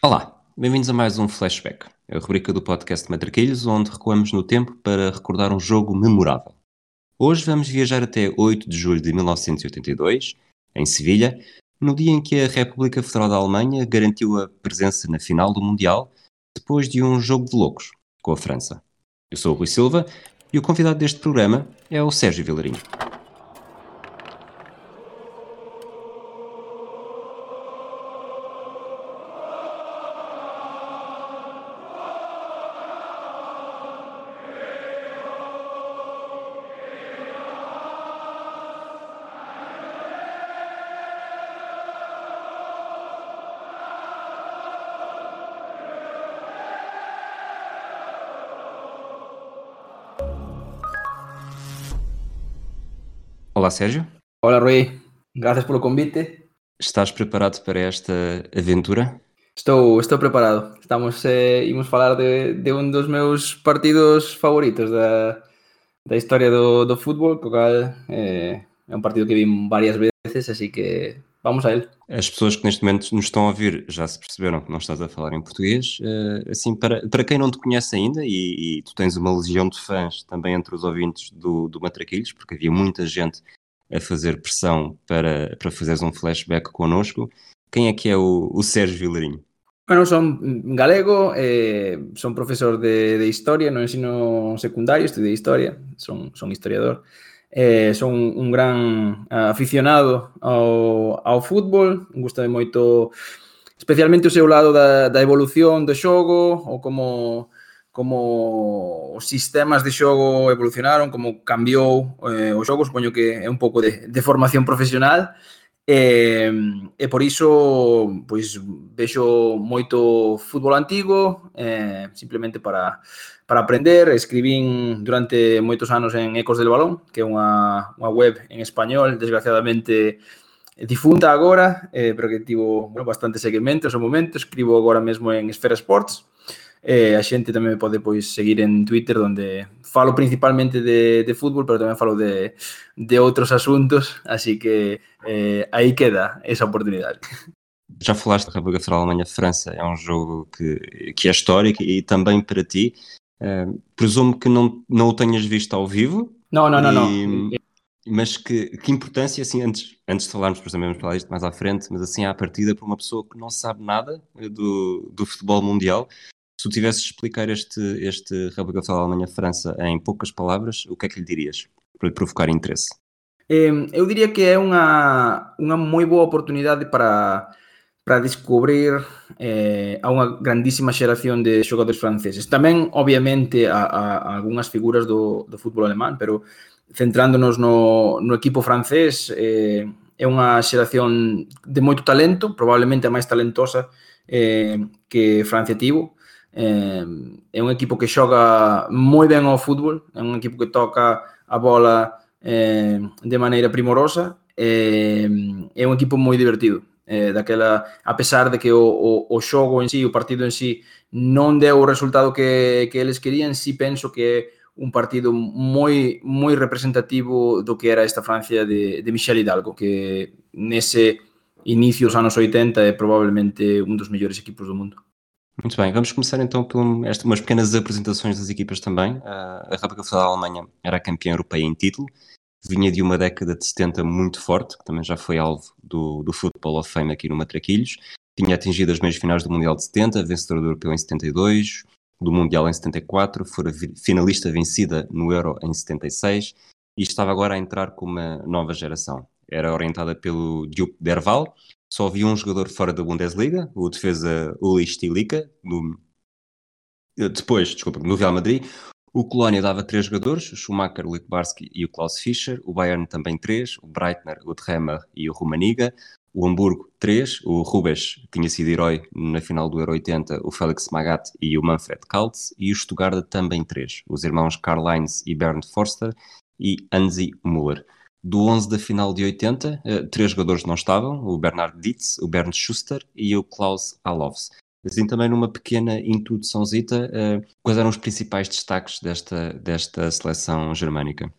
Olá, bem-vindos a mais um Flashback, a rubrica do podcast Matraquilhos, onde recuamos no tempo para recordar um jogo memorável. Hoje vamos viajar até 8 de julho de 1982, em Sevilha, no dia em que a República Federal da Alemanha garantiu a presença na final do Mundial, depois de um jogo de loucos com a França. Eu sou o Rui Silva e o convidado deste programa é o Sérgio Vilarinho. Olá, Sérgio. Hola Rui, gracias polo convite. Estás preparado para esta aventura? Estou, estou preparado. Estamos, eh, imos falar de, de un dos meus partidos favoritos da, da historia do, do fútbol, co cal eh, é un partido que vi varias veces, así que vamos a ele. As pessoas que neste momento nos estão a ouvir já se perceberam que não estás a falar em português. Eh, assim, para, para quem não te conhece ainda, e, e tu tens uma legião de fãs também entre os ouvintes do, do Matraquilhos, porque havia muita gente a fazer pressão para, para fazeres um flashback connosco. Quem é que é o, o Sérgio Vilarinho? Bueno, son galego, eh, son profesor de, de historia no ensino secundario, estudié historia, son, son historiador. Eh, son un gran aficionado ao, ao fútbol, gustame moito especialmente o seu lado da, da evolución do xogo ou como como os sistemas de xogo evolucionaron, como cambiou eh, o xogo, supoño que é un pouco de, de formación profesional, e, eh, e por iso pois vexo moito fútbol antigo, eh, simplemente para, para aprender. Escribín durante moitos anos en Ecos del Balón, que é unha, unha web en español, desgraciadamente eh, difunta agora, eh, pero que tivo bueno, bastante seguimento ao seu momento. Escribo agora mesmo en Esfera Sports, Eh, a xente tamén me pode pois seguir en Twitter onde falo principalmente de, de fútbol, pero tamén falo de, de outros asuntos, así que eh, aí queda esa oportunidade. Já falaste da República Federal Alemanha-França, é um jogo que, que é histórico e também para ti. Uh, presumo que não, não o tenhas visto ao vivo. Não, não, e, não, não. Mas que, que importância, assim, antes, antes de falarmos, depois também vamos falar isto mais à frente, mas assim, à partida, para uma pessoa que não sabe nada do, do futebol mundial, Se tu tivesses de explicar este, este República Federal da Alemanha-França em poucas palavras, o que é que lhe dirias para lhe provocar interesse? Eh, eu diria que é unha, unha moi boa oportunidade para, para descubrir eh, a unha grandísima xeración de xogadores franceses. Tamén, obviamente, a, a, a algunhas figuras do, do fútbol alemán, pero centrándonos no, no equipo francés, eh, é unha xeración de moito talento, probablemente a máis talentosa eh, que Francia tivo, eh, é un equipo que xoga moi ben ao fútbol, é un equipo que toca a bola eh, de maneira primorosa, eh, é un equipo moi divertido. Eh, daquela, a pesar de que o, o, o xogo en sí, o partido en sí, non deu o resultado que, que eles querían, si sí penso que é un partido moi moi representativo do que era esta Francia de, de Michel Hidalgo, que nese inicio dos anos 80 é probablemente un dos mellores equipos do mundo. Muito bem, vamos começar então por umas pequenas apresentações das equipas também. a República Federal da Alemanha era campeã europeia em título, vinha de uma década de 70 muito forte, que também já foi alvo do, do Football of Fame aqui no Matraquilhos. Tinha atingido as meias finais do Mundial de 70, vencedor do Europeu em 72, do Mundial em 74, fora finalista vencida no Euro em 76 e estava agora a entrar com uma nova geração. Era orientada pelo Diop Derval, só havia um jogador fora da Bundesliga, o defesa Uli Stilica, no, depois, desculpa, no Real Madrid. O Colónia dava três jogadores, o Schumacher, o Litbarski e o Klaus Fischer. O Bayern também três, o Breitner, o Tremmer e o Rumaniga. O Hamburgo, três. O Rubens tinha sido herói na final do Euro 80, o Felix Magath e o Manfred Kaltz. E o Stuttgart também três. Os irmãos Karl-Heinz e Bernd Forster e Anzi Müller. Do 11 da final de 80, eh, três jogadores não estavam, o Bernard Dietz, o Bernd Schuster e o Klaus Alovs. Assim também numa pequena introduçãozita, eh, quais eram os principais destaques desta, desta seleção germânica?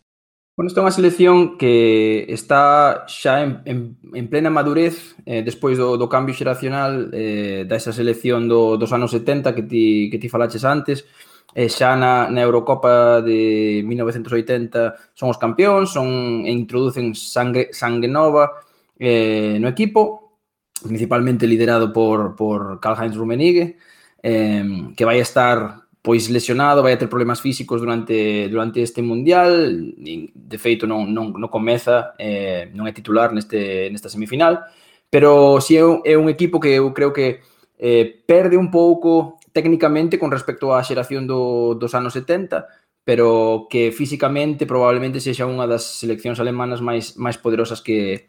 Bueno, esta é unha selección que está xa en, en, en plena madurez eh, despois do, do cambio xeracional eh, da esa selección do, dos anos 70 que ti, que ti falaches antes e xa na, na Eurocopa de 1980 son os campeóns, son e introducen sangue, sangue nova eh, no equipo, principalmente liderado por, por Karl-Heinz Rummenigge, eh, que vai estar pois lesionado, vai ter problemas físicos durante durante este mundial, de feito non non non comeza, eh, non é titular neste nesta semifinal, pero si é un, é un equipo que eu creo que eh, perde un pouco técnicamente con respecto á xeración do, dos anos 70, pero que físicamente probablemente sexa unha das seleccións alemanas máis máis poderosas que,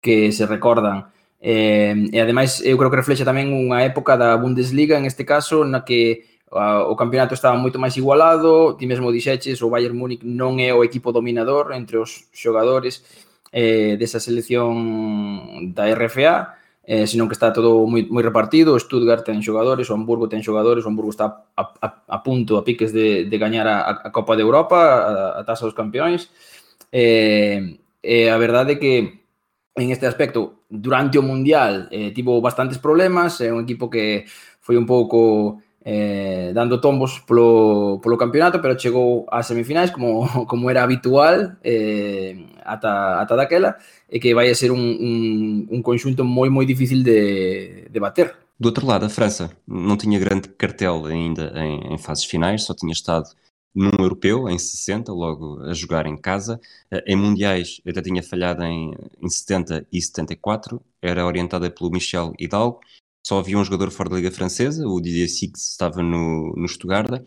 que se recordan. Eh, e ademais eu creo que reflexa tamén unha época da Bundesliga en este caso na que a, o campeonato estaba moito máis igualado, ti mesmo dixeches o Bayern Múnich non é o equipo dominador entre os xogadores eh, desa selección da RFA, eh, senón que está todo moi, moi repartido, o Stuttgart ten xogadores, o Hamburgo ten xogadores, o Hamburgo está a, a, a punto, a piques de, de gañar a, a Copa de Europa, a, a taza dos campeóns, eh, eh, a verdade é que en este aspecto, durante o Mundial, eh, tivo bastantes problemas, é eh, un equipo que foi un pouco eh, dando tombos polo, polo campeonato, pero chegou ás semifinais como, como era habitual eh, ata, ata daquela e que vai a ser un, un, un conxunto moi moi difícil de, de bater. Do outro lado, a França não tinha grande cartel ainda em, em fases finais, só tinha estado num europeu, em 60, logo a jogar em casa. Eh, em mundiais, até tinha falhado em, em 70 e 74, era orientada pelo Michel Hidalgo, só havia um jogador fora da Liga Francesa, o Didier Six estava no, no Stuttgart.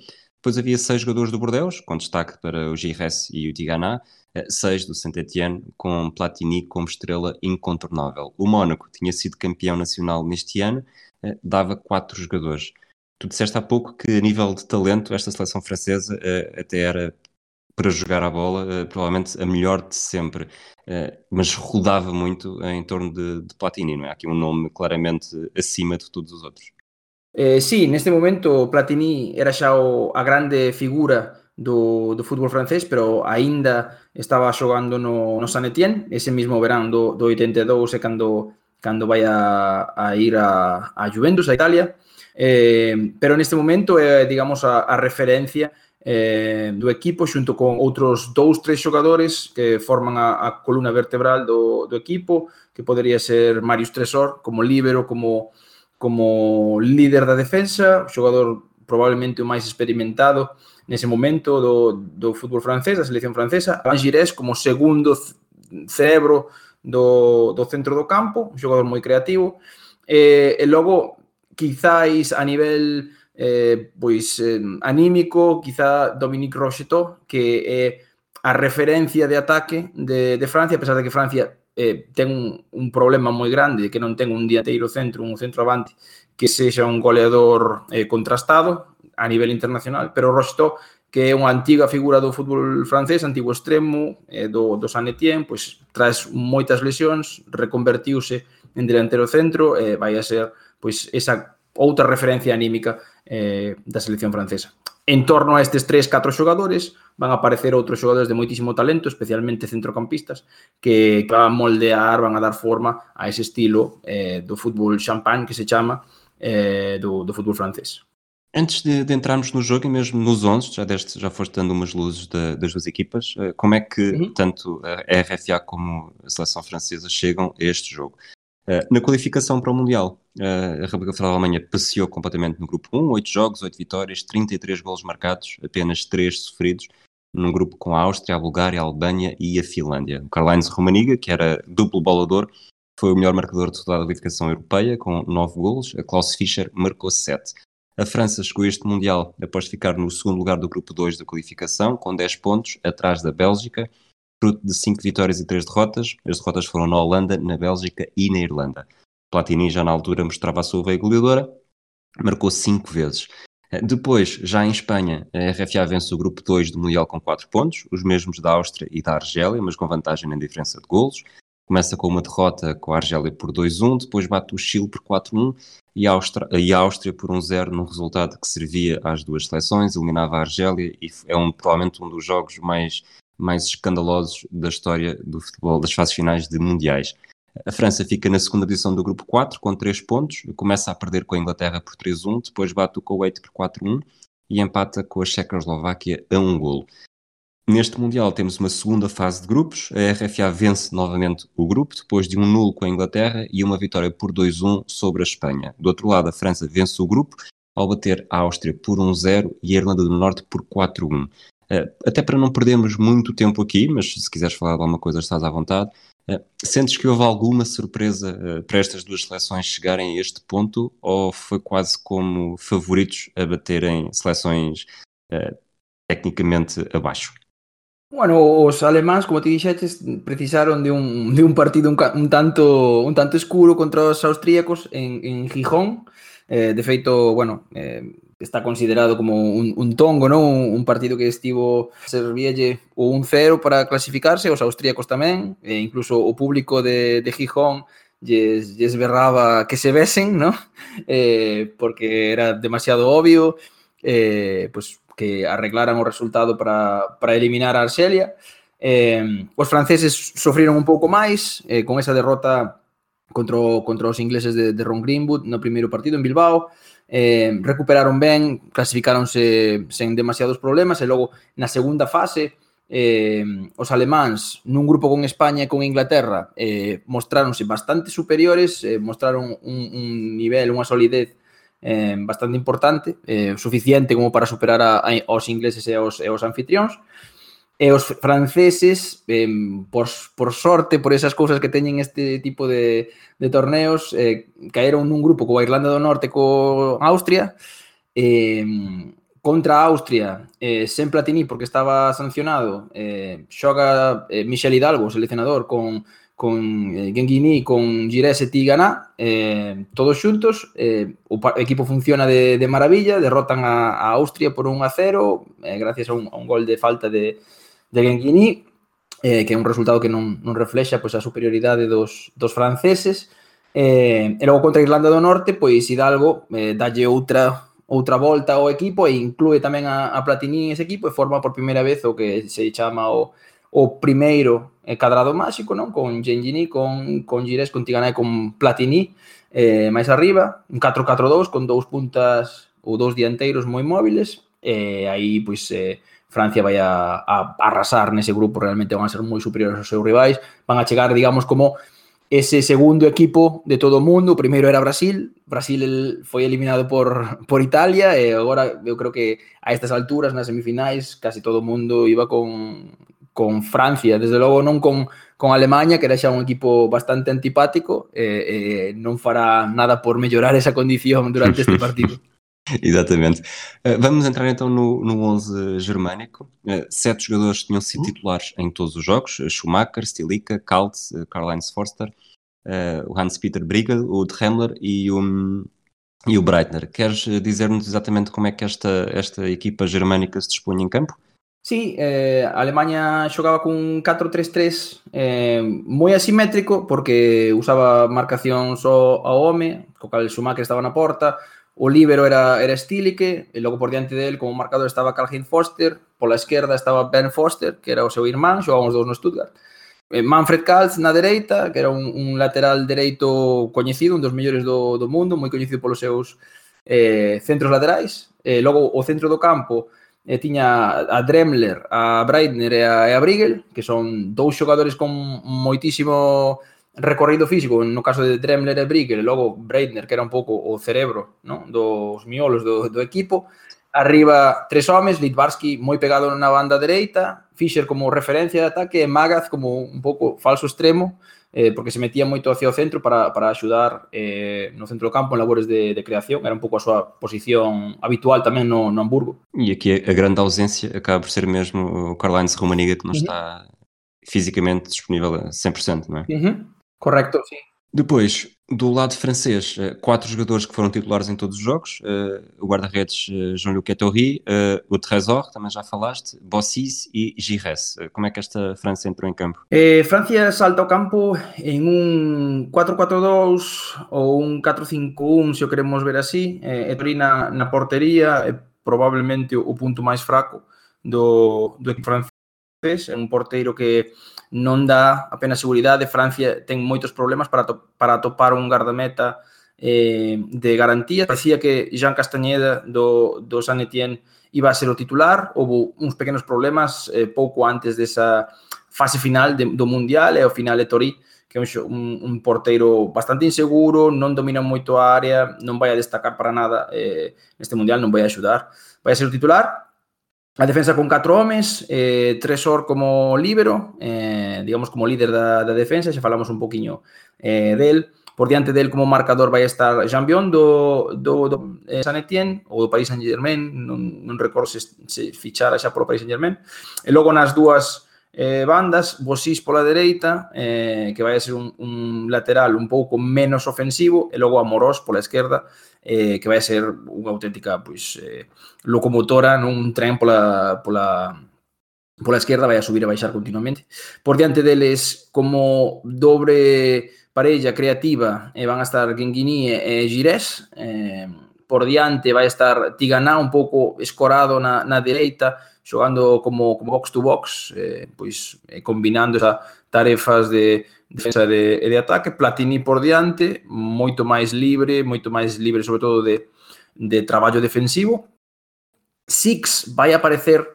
Depois havia seis jogadores do Bordeaux, com destaque para o Gires e o Tigana, eh, seis do Saint-Étienne, com Platini como estrela incontornável. O Mónaco tinha sido campeão nacional neste ano, eh, dava quatro jogadores. Tu disseste há pouco que, a nível de talento, esta seleção francesa eh, até era para jogar a bola, uh, provavelmente a melhor de sempre, uh, mas rodava muito em torno de, de, Platini, não é? Aqui um nome claramente acima de todos os outros. Eh, neste momento Platini era xa o, a grande figura do, do fútbol francés, pero aínda estaba xogando no, no San Etienne, ese mismo verán do, do 82 e cando vai a, a ir a, a Juventus, a Italia, eh, pero neste momento é, digamos, a, a referencia eh, do equipo xunto con outros dous, tres xogadores que forman a, a columna vertebral do, do equipo, que podería ser Marius Tresor como líbero, como como líder da defensa, xogador probablemente o máis experimentado nese momento do, do fútbol francés, da selección francesa, Angirés como segundo cerebro do, do centro do campo, un xogador moi creativo, e, e logo, quizáis a nivel eh, pois eh, anímico, quizá Dominique Rocheteau, que é a referencia de ataque de, de Francia, a pesar de que Francia eh, ten un, un problema moi grande de que non ten un dianteiro centro, un centro avante que sexa un goleador eh, contrastado a nivel internacional, pero Rocheteau que é unha antiga figura do fútbol francés, antigo extremo eh, do, do San Etienne, pois tras moitas lesións, reconvertiuse en delantero centro, eh, vai a ser pois esa outra referencia anímica eh, da selección francesa. En torno a estes tres, catro xogadores van a aparecer outros xogadores de moitísimo talento, especialmente centrocampistas, que, que van a moldear, van a dar forma a ese estilo eh, do fútbol champagne que se chama eh, do, do fútbol francés. Antes de, de, entrarmos no jogo e mesmo nos 11, já, deste, já foste dando umas luzes de, das duas equipas, eh, como é que uhum. tanto a RFA como a seleção francesa chegam a este jogo? Uh, na qualificação para o Mundial, uh, a República Federal da Alemanha passeou completamente no grupo 1, 8 jogos, 8 vitórias, 33 golos marcados, apenas 3 sofridos, num grupo com a Áustria, a Bulgária, a Albânia e a Finlândia. O Karl-Heinz Rummenigge, que era duplo bolador, foi o melhor marcador de toda a qualificação europeia, com 9 golos. A Klaus Fischer marcou 7. A França chegou a este Mundial após ficar no segundo lugar do grupo 2 da qualificação, com 10 pontos, atrás da Bélgica, fruto de 5 vitórias e 3 derrotas. As derrotas foram na Holanda, na Bélgica e na Irlanda. Platini já na altura mostrava a sua veia goleadora, marcou 5 vezes. Eh, depois, já em Espanha, a RFA vence o grupo 2 do Mundial com 4 pontos, os mesmos da Áustria e da Argélia, mas com vantagem na diferença de golos. Começa com uma derrota com a Argélia por 2-1, depois bate o Chile por 4-1 e e a Áustria por 1-0 num resultado que servia às duas seleções, eliminava a Argélia e é um, provavelmente um dos jogos mais mais escandalosos da história do futebol, das fases finais de mundiais. A França fica na segunda posição do grupo 4, com 3 pontos, começa a perder com a Inglaterra por 3-1, depois bate o Kuwait por 4-1 e empata com a Checoslováquia a um golo. Neste Mundial temos uma segunda fase de grupos. A RFA vence novamente o grupo, depois de um nulo com a Inglaterra e uma vitória por 2-1 sobre a Espanha. Do outro lado, a França vence o grupo ao bater a Áustria por 1-0 e a Irlanda do Norte por 4-1. Eh, até para não perdermos muito tempo aqui, mas se quiseres falar de alguma coisa estás à vontade, eh, sentes que houve alguma surpresa eh, para estas duas seleções chegarem a este ponto ou foi quase como favoritos a baterem seleções tecnicamente abaixo? Bueno, os alemáns, como te dixetes, precisaron de un, de un partido un, un, tanto, un tanto escuro contra os austríacos en, en Gijón. Eh, de feito, bueno, eh, está considerado como un, un tongo, ¿no? Un, un, partido que estivo servielle o un cero para clasificarse, os austríacos tamén, e incluso o público de, de Gijón lles, lles berraba que se besen, ¿no? Eh, porque era demasiado obvio, eh, pues que arreglaran o resultado para, para eliminar a Arxelia. Eh, os franceses sofriron un pouco máis eh, con esa derrota contra, contra os ingleses de, de Ron Greenwood no primeiro partido en Bilbao eh, recuperaron ben, clasificáronse sen demasiados problemas e logo na segunda fase eh, os alemáns nun grupo con España e con Inglaterra eh, mostráronse bastante superiores, eh, mostraron un, un nivel, unha solidez eh, bastante importante, eh, suficiente como para superar a, a, aos ingleses e aos, e aos anfitrións. E os franceses, eh, por, por sorte, por esas cousas que teñen este tipo de, de torneos, eh, caeron nun grupo coa Irlanda do Norte co Austria, eh, contra Austria, eh, sen Platini porque estaba sancionado, eh, xoga eh, Michel Hidalgo, seleccionador, con con eh, Genghini con Gires e Tigana, eh, todos xuntos, eh, o equipo funciona de, de maravilla, derrotan a, a Austria por 1 a 0, eh, gracias a un, a un gol de falta de, de Genghini, eh, que é un resultado que non, non reflexa pois, a superioridade dos, dos franceses, eh, e logo contra Irlanda do Norte, pois Hidalgo eh, dalle outra outra volta ao equipo e inclúe tamén a, a Platini ese equipo e forma por primeira vez o que se chama o o primeiro eh, cadrado máxico, non? Con Gengini, con, con Gires, con Tigana e con Platini eh, máis arriba, un 4-4-2 con dous puntas ou dous dianteiros moi móviles e eh, aí, pois, eh, Francia vai a, a, arrasar nese grupo, realmente van a ser moi superiores aos seus rivais, van a chegar, digamos, como ese segundo equipo de todo o mundo, o primeiro era Brasil, Brasil el, foi eliminado por, por Italia e agora eu creo que a estas alturas nas semifinais casi todo o mundo iba con con Francia, desde logo non con, con Alemanha, que era xa un equipo bastante antipático, eh, eh, non fará nada por mellorar esa condición durante este partido. Exatamente. Uh, vamos entrar então no, no 11 germânico. Uh, sete jogadores tinham sido titulares em todos os jogos: Schumacher, Stilica, Kaltz, uh, Karl-Heinz Forster, o Hans-Peter Briegel, o Dremler e o, e o Breitner. Queres dizer-nos exatamente como é que esta, esta equipa germânica se dispõe em campo? Sí, eh, Alemanha xogaba cun 4-3-3 eh, moi asimétrico porque usaba marcación só ao home, co cal Schumacher estaba na porta, o líbero era, era Stilike, e logo por diante del como marcador estaba Calhin Foster, pola esquerda estaba Ben Foster, que era o seu irmán, xogaban os dous no Stuttgart. Eh, Manfred Kaltz na dereita, que era un, un lateral dereito coñecido, un dos mellores do, do mundo, moi coñecido polos seus eh, centros laterais. Eh, logo o centro do campo, e tiña a Dremler, a Breitner e a, e a Briegel, que son dous xogadores con moitísimo recorrido físico, no caso de Dremler e Briegel, e logo Breitner, que era un pouco o cerebro non? dos miolos do, do equipo, arriba tres homes, Litvarsky moi pegado na banda dereita, Fischer como referencia de ataque e Magaz como un pouco falso extremo, eh, porque se metía moito hacia o centro para, para axudar eh, no centro do campo en labores de, de creación, era un pouco a súa posición habitual tamén no, no Hamburgo. E aqui a grande ausência acaba por ser mesmo o Karl-Heinz Rumaniga que não uhum. está fisicamente disponível a 100%, não é? Uhum. Correcto, sim. Depois, do lado francês, eh, quatro jogadores que foram titulares em todos os jogos: uh, o guarda-redes uh, Jean-Luc Ettori, uh, o Trésor, também já falaste, Bossis e Gires. como é que esta França entrou em campo? Eh, Francia salta ao campo em um 4-4-2 ou um 4-5-1, se o queremos ver assim. Eh, Ettori na, na portería é provavelmente o ponto mais fraco do, do francés é un porteiro que non dá apenas seguridade, Francia ten moitos problemas para, to, para topar un gardameta eh, de garantía. Parecía que Jean Castañeda do, do San Etienne iba a ser o titular, houve uns pequenos problemas eh, pouco antes desa fase final de, do Mundial e ao final de Torí, que é un, un porteiro bastante inseguro, non domina moito a área, non vai a destacar para nada eh, neste Mundial, non vai a axudar. Vai a ser o titular, A defensa con 4 homes, eh, Tresor como líbero, eh, digamos como líder da, da defensa, xa falamos un poquinho eh, del. Por diante del como marcador vai estar Jean Bion do, do, do eh, San Etienne ou do Paris Saint-Germain, non, non recordo se, se fichara xa polo Paris Saint-Germain. E logo nas dúas eh, bandas, Bosís pola dereita, eh, que vai a ser un, un lateral un pouco menos ofensivo, e logo Amorós pola esquerda, eh, que vai ser unha auténtica pois, eh, locomotora nun tren pola, pola, pola esquerda vai a subir e baixar continuamente. Por diante deles, como dobre parella creativa, eh, van a estar Genguini e Girés. Eh, por diante vai estar Tiganá un pouco escorado na, na dereita, xogando como, como box to box, eh, pois eh, combinando esa tarefas de defensa de, e de ataque, Platini por diante, moito máis libre, moito máis libre sobre todo de, de traballo defensivo. Six vai aparecer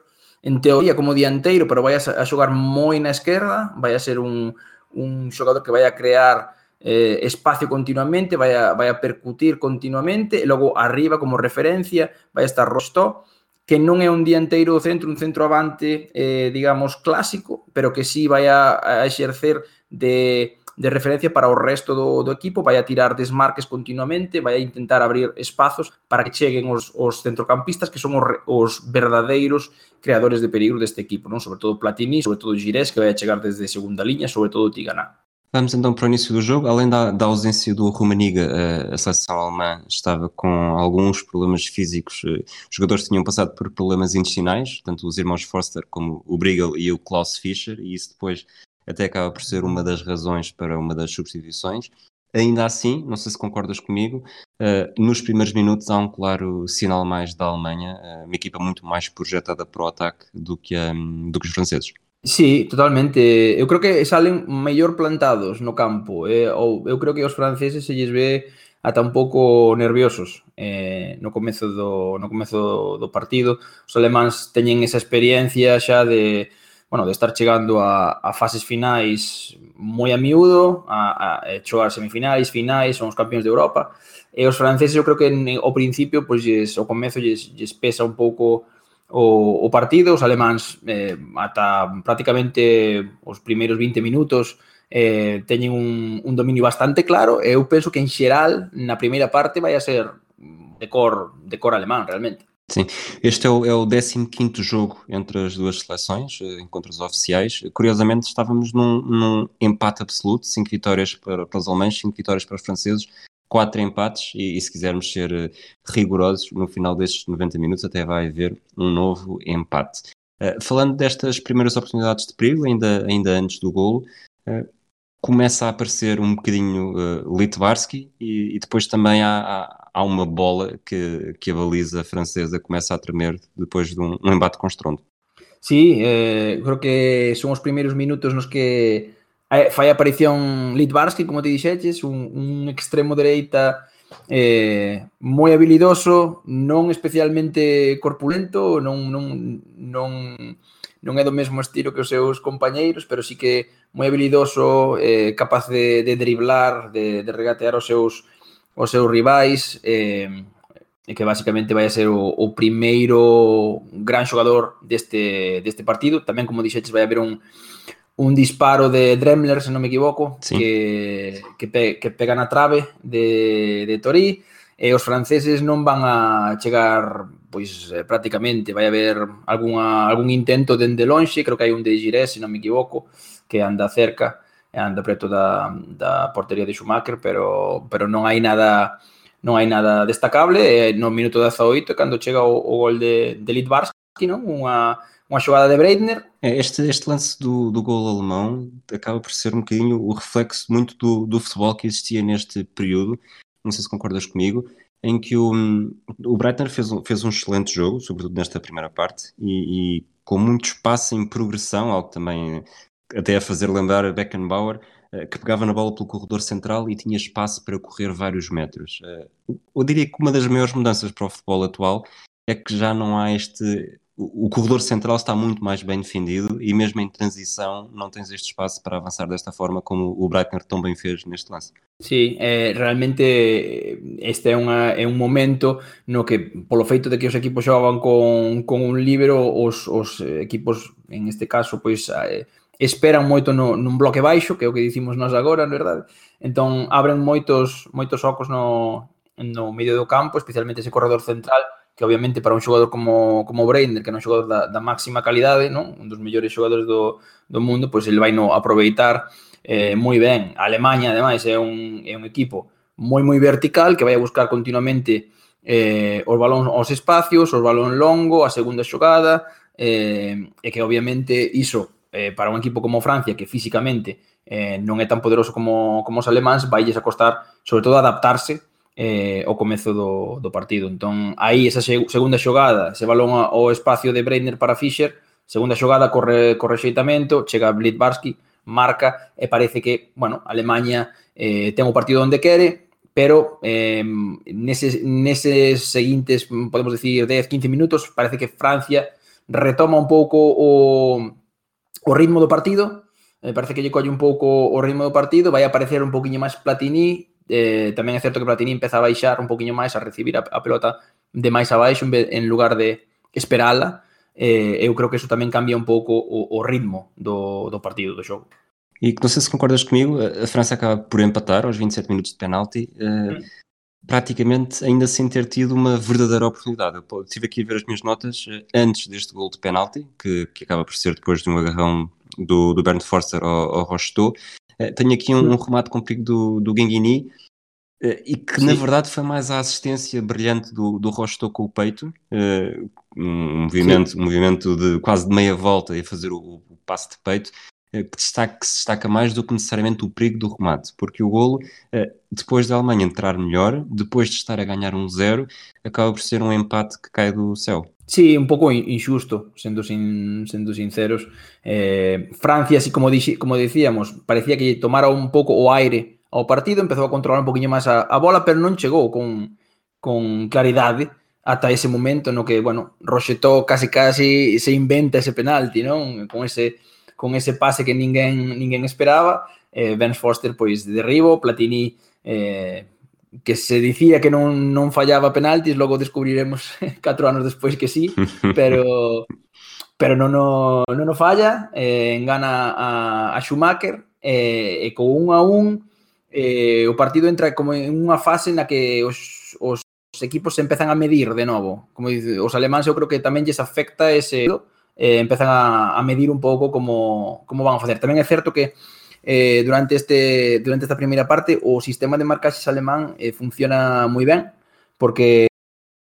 en teoría como dianteiro, pero vai a xogar moi na esquerda, vai a ser un, un xogador que vai a crear eh, espacio continuamente, vai a, vai a percutir continuamente, e logo arriba como referencia vai a estar Rostov, que non é un dianteiro centro, un centro avante, eh, digamos, clásico, pero que sí vai a, a exercer de, de referencia para o resto do, do equipo, vai a tirar desmarques continuamente, vai a intentar abrir espazos para que cheguen os, os centrocampistas que son os, os verdadeiros creadores de peligro deste equipo, non? sobre todo Platini, sobre todo Girés, que vai a chegar desde segunda liña, sobre todo Tiganá. Vamos então para o início do jogo. Além da, da ausência do Rumaniga, eh, a seleção alemã estava com alguns problemas físicos. Eh, os jogadores tinham passado por problemas intestinais, tanto os irmãos Forster como o Briegel e o Klaus Fischer, e isso depois até acaba por ser uma das razões para uma das substituições. Ainda assim, não sei se concordas comigo, uh, nos primeiros minutos há um claro sinal mais da Alemanha, uma equipa muito mais projetada para o ataque do que, do que os franceses. Sí, totalmente. Eu creo que salen mellor plantados no campo. Eh? Ou eu creo que os franceses se lles ve ata un pouco nerviosos eh, no comezo do, no comezo do partido. Os alemáns teñen esa experiencia xa de, bueno, de estar chegando a, a fases finais moi a miúdo, a, a, a choar semifinais, finais, son os campeóns de Europa. E os franceses eu creo que ao principio, pois, lles, o comezo lles, lles pesa un pouco o, o partido, os alemáns eh, ata prácticamente os primeiros 20 minutos eh, teñen un, un dominio bastante claro e eu penso que en xeral na primeira parte vai a ser de cor, de cor alemán realmente. Sim, este é o, é o 15 jogo entre as duas seleções, eh, encontros oficiais. Curiosamente, estávamos num, num empate absoluto: 5 vitórias para, para os alemães, 5 vitórias para os franceses, 4 empates. E, e, se quisermos ser uh, rigorosos, no final destes 90 minutos até vai haver um novo empate. Uh, falando destas primeiras oportunidades de perigo, ainda, ainda antes do golo, uh, começa a aparecer um bocadinho uh, Litvarsky e, e, depois também há, há há uma bola que, que a baliza francesa começa a tremer depois de um, um embate com estrondo. Sí, eh, creo que son os primeiros minutos nos que fai aparición Litvarsky, como te dixeches, un, un extremo dereita eh, moi habilidoso, non especialmente corpulento, non, non, non, non é do mesmo estilo que os seus compañeiros, pero sí que moi habilidoso, eh, capaz de, de driblar, de, de regatear os seus os seus rivais, eh, e que basicamente vai a ser o, o primeiro gran xogador deste, deste partido. Tamén, como dixetes, vai haber un, un disparo de Dremler, se non me equivoco, sí. que, que, pe, que pega na trave de, de Torí, e os franceses non van a chegar pois eh, prácticamente, vai haber algunha, algún intento dende lonxe, creo que hai un de Girés, se non me equivoco, que anda cerca, anda preto da, da portería de Schumacher, pero, pero non hai nada non hai nada destacable, e no minuto 18, cando chega o, o gol de, de Litvarsky, non? Unha, unha xogada de Breitner. Este, este lance do, do gol alemão acaba por ser um bocadinho o reflexo muito do, do futebol que existia neste período, não sei se concordas comigo, em que o, o Breitner fez um, fez um excelente jogo, sobretudo nesta primeira parte, e, e com muito espaço em progressão, algo também até a fazer lembrar Beckenbauer, eh, que pegava na bola pelo corredor central e tinha espaço para correr vários metros. Eh, eu diria que uma das maiores mudanças para o futebol atual é que já não há este o corredor central está muito mais bem defendido e mesmo em transição não tens este espaço para avançar desta forma como o Breitner tão bem fez neste lance. Sí, eh, realmente este é, unha, é un momento no que polo feito de que os equipos xogaban con, con un libro os, os equipos, en este caso, pois eh, esperan moito no, nun bloque baixo, que é o que dicimos nós agora, na verdade. Entón abren moitos moitos ocos no, no medio do campo, especialmente ese corredor central, que obviamente para un xogador como, como Breiner, que é un xogador da, da máxima calidade, non? un dos mellores xogadores do, do mundo, pois ele vai no aproveitar eh, moi ben. A Alemanha, ademais, é un, é un equipo moi moi vertical que vai a buscar continuamente eh, os balóns aos espacios, os balón longo, a segunda xogada, eh, e que obviamente iso eh, para un equipo como Francia que físicamente eh, non é tan poderoso como, como os alemáns, vai a costar sobre todo adaptarse eh, o comezo do, do partido. Entón, aí esa segunda xogada, se balón ao espacio de Breitner para Fischer, segunda xogada corre, corre xeitamento, chega Blitbarsky, marca e parece que, bueno, Alemanha eh, ten o partido onde quere, pero eh, neses, neses seguintes, podemos decir, 10, 15 minutos, parece que Francia retoma un pouco o, o ritmo do partido, eh, parece que lle colle un pouco o ritmo do partido, vai aparecer un poquinho máis Platini, eh, tamén é certo que Platini empeza a baixar un poquinho máis a recibir a, a pelota de máis abaixo en, en lugar de esperala. Eh, eu creo que eso tamén cambia un pouco o, o ritmo do, do partido, do xogo. E não sei se concordas comigo, a França acaba por empatar aos 27 minutos de penalti, eh, hum. praticamente ainda sem ter tido uma verdadeira oportunidade. Eu estive aqui a ver as minhas notas eh, antes deste gol de penalti, que, que acaba por ser depois de um agarrão do, do Bernd Forster ao, ao Rocheteau, tenho aqui um, um remate com perigo do, do Guinguini, eh, e que Sim. na verdade foi mais a assistência brilhante do, do Rocheteau com o peito, eh, um movimento, um movimento de quase de meia volta e fazer o, o passe de peito, que, destaca, que se destaca mais do que necessariamente o perigo do remate, porque o golo, depois da Alemanha entrar melhor, depois de estar a ganhar um zero, acaba por ser um empate que cai do céu. Sí, un pouco injusto, sendo, sin, sinceros. Eh, Francia, así como, dixi, como decíamos, parecía que tomara un pouco o aire ao partido, empezou a controlar un poquinho máis a, a bola, pero non chegou con, con claridade ata ese momento no que, bueno, Rocheteau casi casi se inventa ese penalti, non? Con ese, con ese pase que ninguén, ninguén esperaba, eh, Ben Foster pois derribo, Platini eh, que se dicía que non, non fallaba penaltis, logo descubriremos catro anos despois que sí, pero pero non o, non o falla, eh, engana a, a Schumacher, eh, e co un a un eh, o partido entra como en unha fase na que os, os equipos se empezan a medir de novo. Como dice, os alemáns eu creo que tamén lles afecta ese eh, empezan a, a, medir un pouco como, como van a facer. Tamén é certo que eh, durante, este, durante esta primeira parte o sistema de marcaxes alemán eh, funciona moi ben porque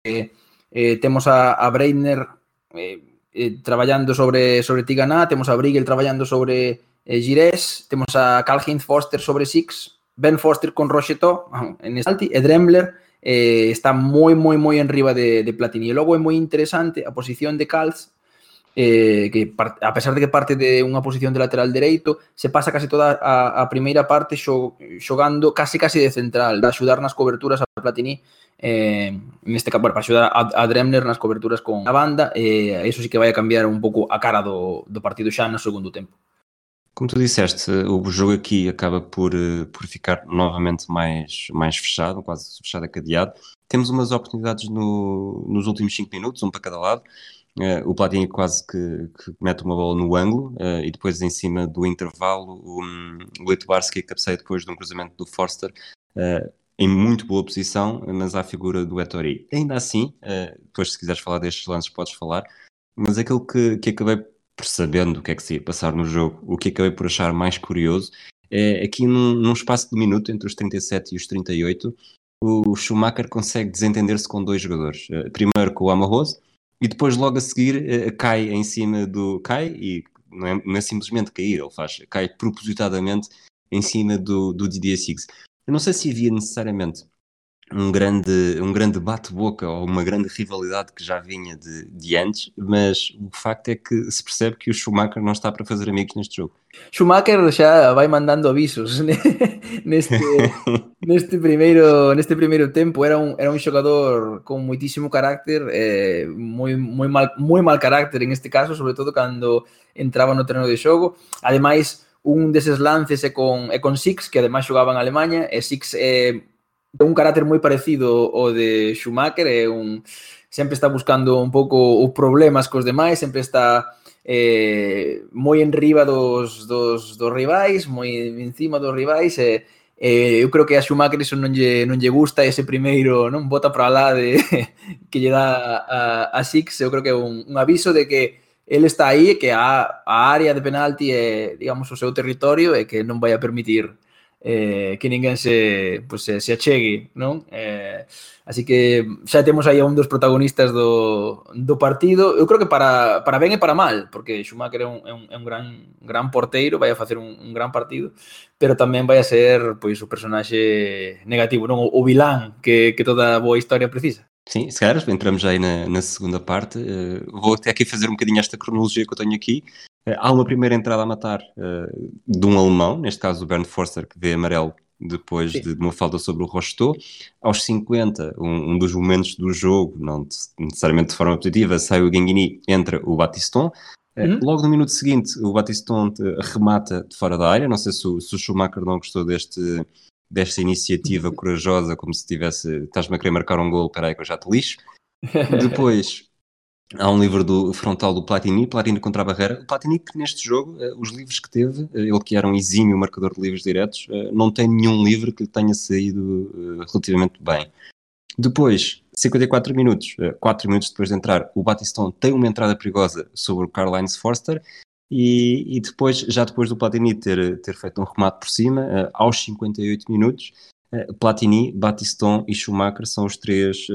eh, eh, temos a, a Breitner eh, eh, traballando sobre sobre Tigana, temos a Briegel traballando sobre eh, Gires, temos a Calhins Foster sobre Six, Ben Foster con Rocheteau en Estalti e Dremler eh, está moi, moi, moi enriba de, de Platini. E logo é moi interesante a posición de Calz eh, que a pesar de que parte de unha posición de lateral dereito, se pasa case toda a, a primeira parte xo, xogando casi de central, de axudar nas coberturas a Platini, eh, neste caso, bueno, para axudar a, a Dremler nas coberturas con a banda, e eh, eso sí que vai a cambiar un pouco a cara do, do partido xa no segundo tempo. Como tu disseste, o jogo aqui acaba por, eh, por ficar novamente mais, mais fechado, quase fechado a cadeado. Temos umas oportunidades no, nos últimos 5 minutos, um para cada lado, Uh, o Platini quase que, que, mete uma bola no ângulo uh, e depois em cima do intervalo o, um, o Litbarski cabeceia depois de um cruzamento do Forster uh, em muito boa posição, mas à figura do Ettori. Ainda assim, depois se quiseres falar destes lances podes falar, mas aquilo que, que acabei percebendo o que é que se ia passar no jogo, o que acabei por achar mais curioso é aqui num, num espaço de minuto entre os 37 e os 38 o Schumacher consegue desentender-se com dois jogadores. primeiro com o Amarroso, e depois logo a seguir uh, cai em cima do. cai e não é, não é, simplesmente cair, ele faz, cai propositadamente em cima do, do Didier Six. Eu não sei se havia necessariamente um grande, um grande bate-boca ou uma grande rivalidade que já vinha de, de antes, mas o facto é que se percebe que o Schumacher não está para fazer amigos neste jogo. Schumacher já vai mandando avisos neste, neste, primeiro, neste primeiro tempo. Era um, era um jogador com muitíssimo carácter, eh, muy, muy, mal, muy mal carácter en este caso, sobre todo cando entraba no terreno de xogo. Ademais, un deses lances é con, é con Six, que ademais xogaba en Alemanha, e Six é un carácter moi parecido ao de Schumacher, é un sempre está buscando un pouco os problemas cos demais, sempre está eh, moi enriba dos, dos, dos rivais, moi encima dos rivais, e eh, Eh, eu creo que a Schumacher iso non lle, non lle gusta ese primeiro, non bota para lá de que lle dá a, a Six, eu creo que é un, un aviso de que ele está aí, que a, a área de penalti é, digamos, o seu territorio e que non vai a permitir eh, que ninguén se, pues, se, se achegue, non? Eh, así que xa temos aí a un dos protagonistas do, do partido. Eu creo que para, para ben e para mal, porque Schumacher é un, é un, é un gran, gran porteiro, vai a facer un, un gran partido, pero tamén vai a ser pois o personaxe negativo, non? O, o vilán que, que toda boa historia precisa. Sim, se calhar entramos aí na, na segunda parte. Uh, vou até aqui fazer um bocadinho esta cronologia que eu tenho aqui. Eh, há uma primeira entrada a matar uh, de um alemão, neste caso o Bernd Forster, que vê amarelo depois de uma falta sobre o Rostou. Aos 50, um, um, dos momentos do jogo, não necessariamente de forma positiva, sai o Ganguini, entra o Batiston. Eh, uhum. Logo no minuto seguinte, o Batiston remata de fora da área. Não sei se o, se o Schumacher não gostou deste, desta iniciativa corajosa, como se tivesse, estás-me a querer marcar um gol, peraí que eu já te lixo. Depois, Há um livro do frontal do Platini, Platini contra a barreira. O Platini que neste jogo, uh, os livros que teve, uh, ele que era um exímio marcador de livros diretos, uh, não tem nenhum livro que lhe tenha saído relativamente bem. Depois, 54 minutos, 4 minutos depois de entrar, o Batistão tem uma entrada perigosa sobre o Karl-Heinz Forster e, e, depois, já depois do Platini ter, ter feito um remate por cima, aos 58 minutos, Platini, Batistão e Schumacher são os três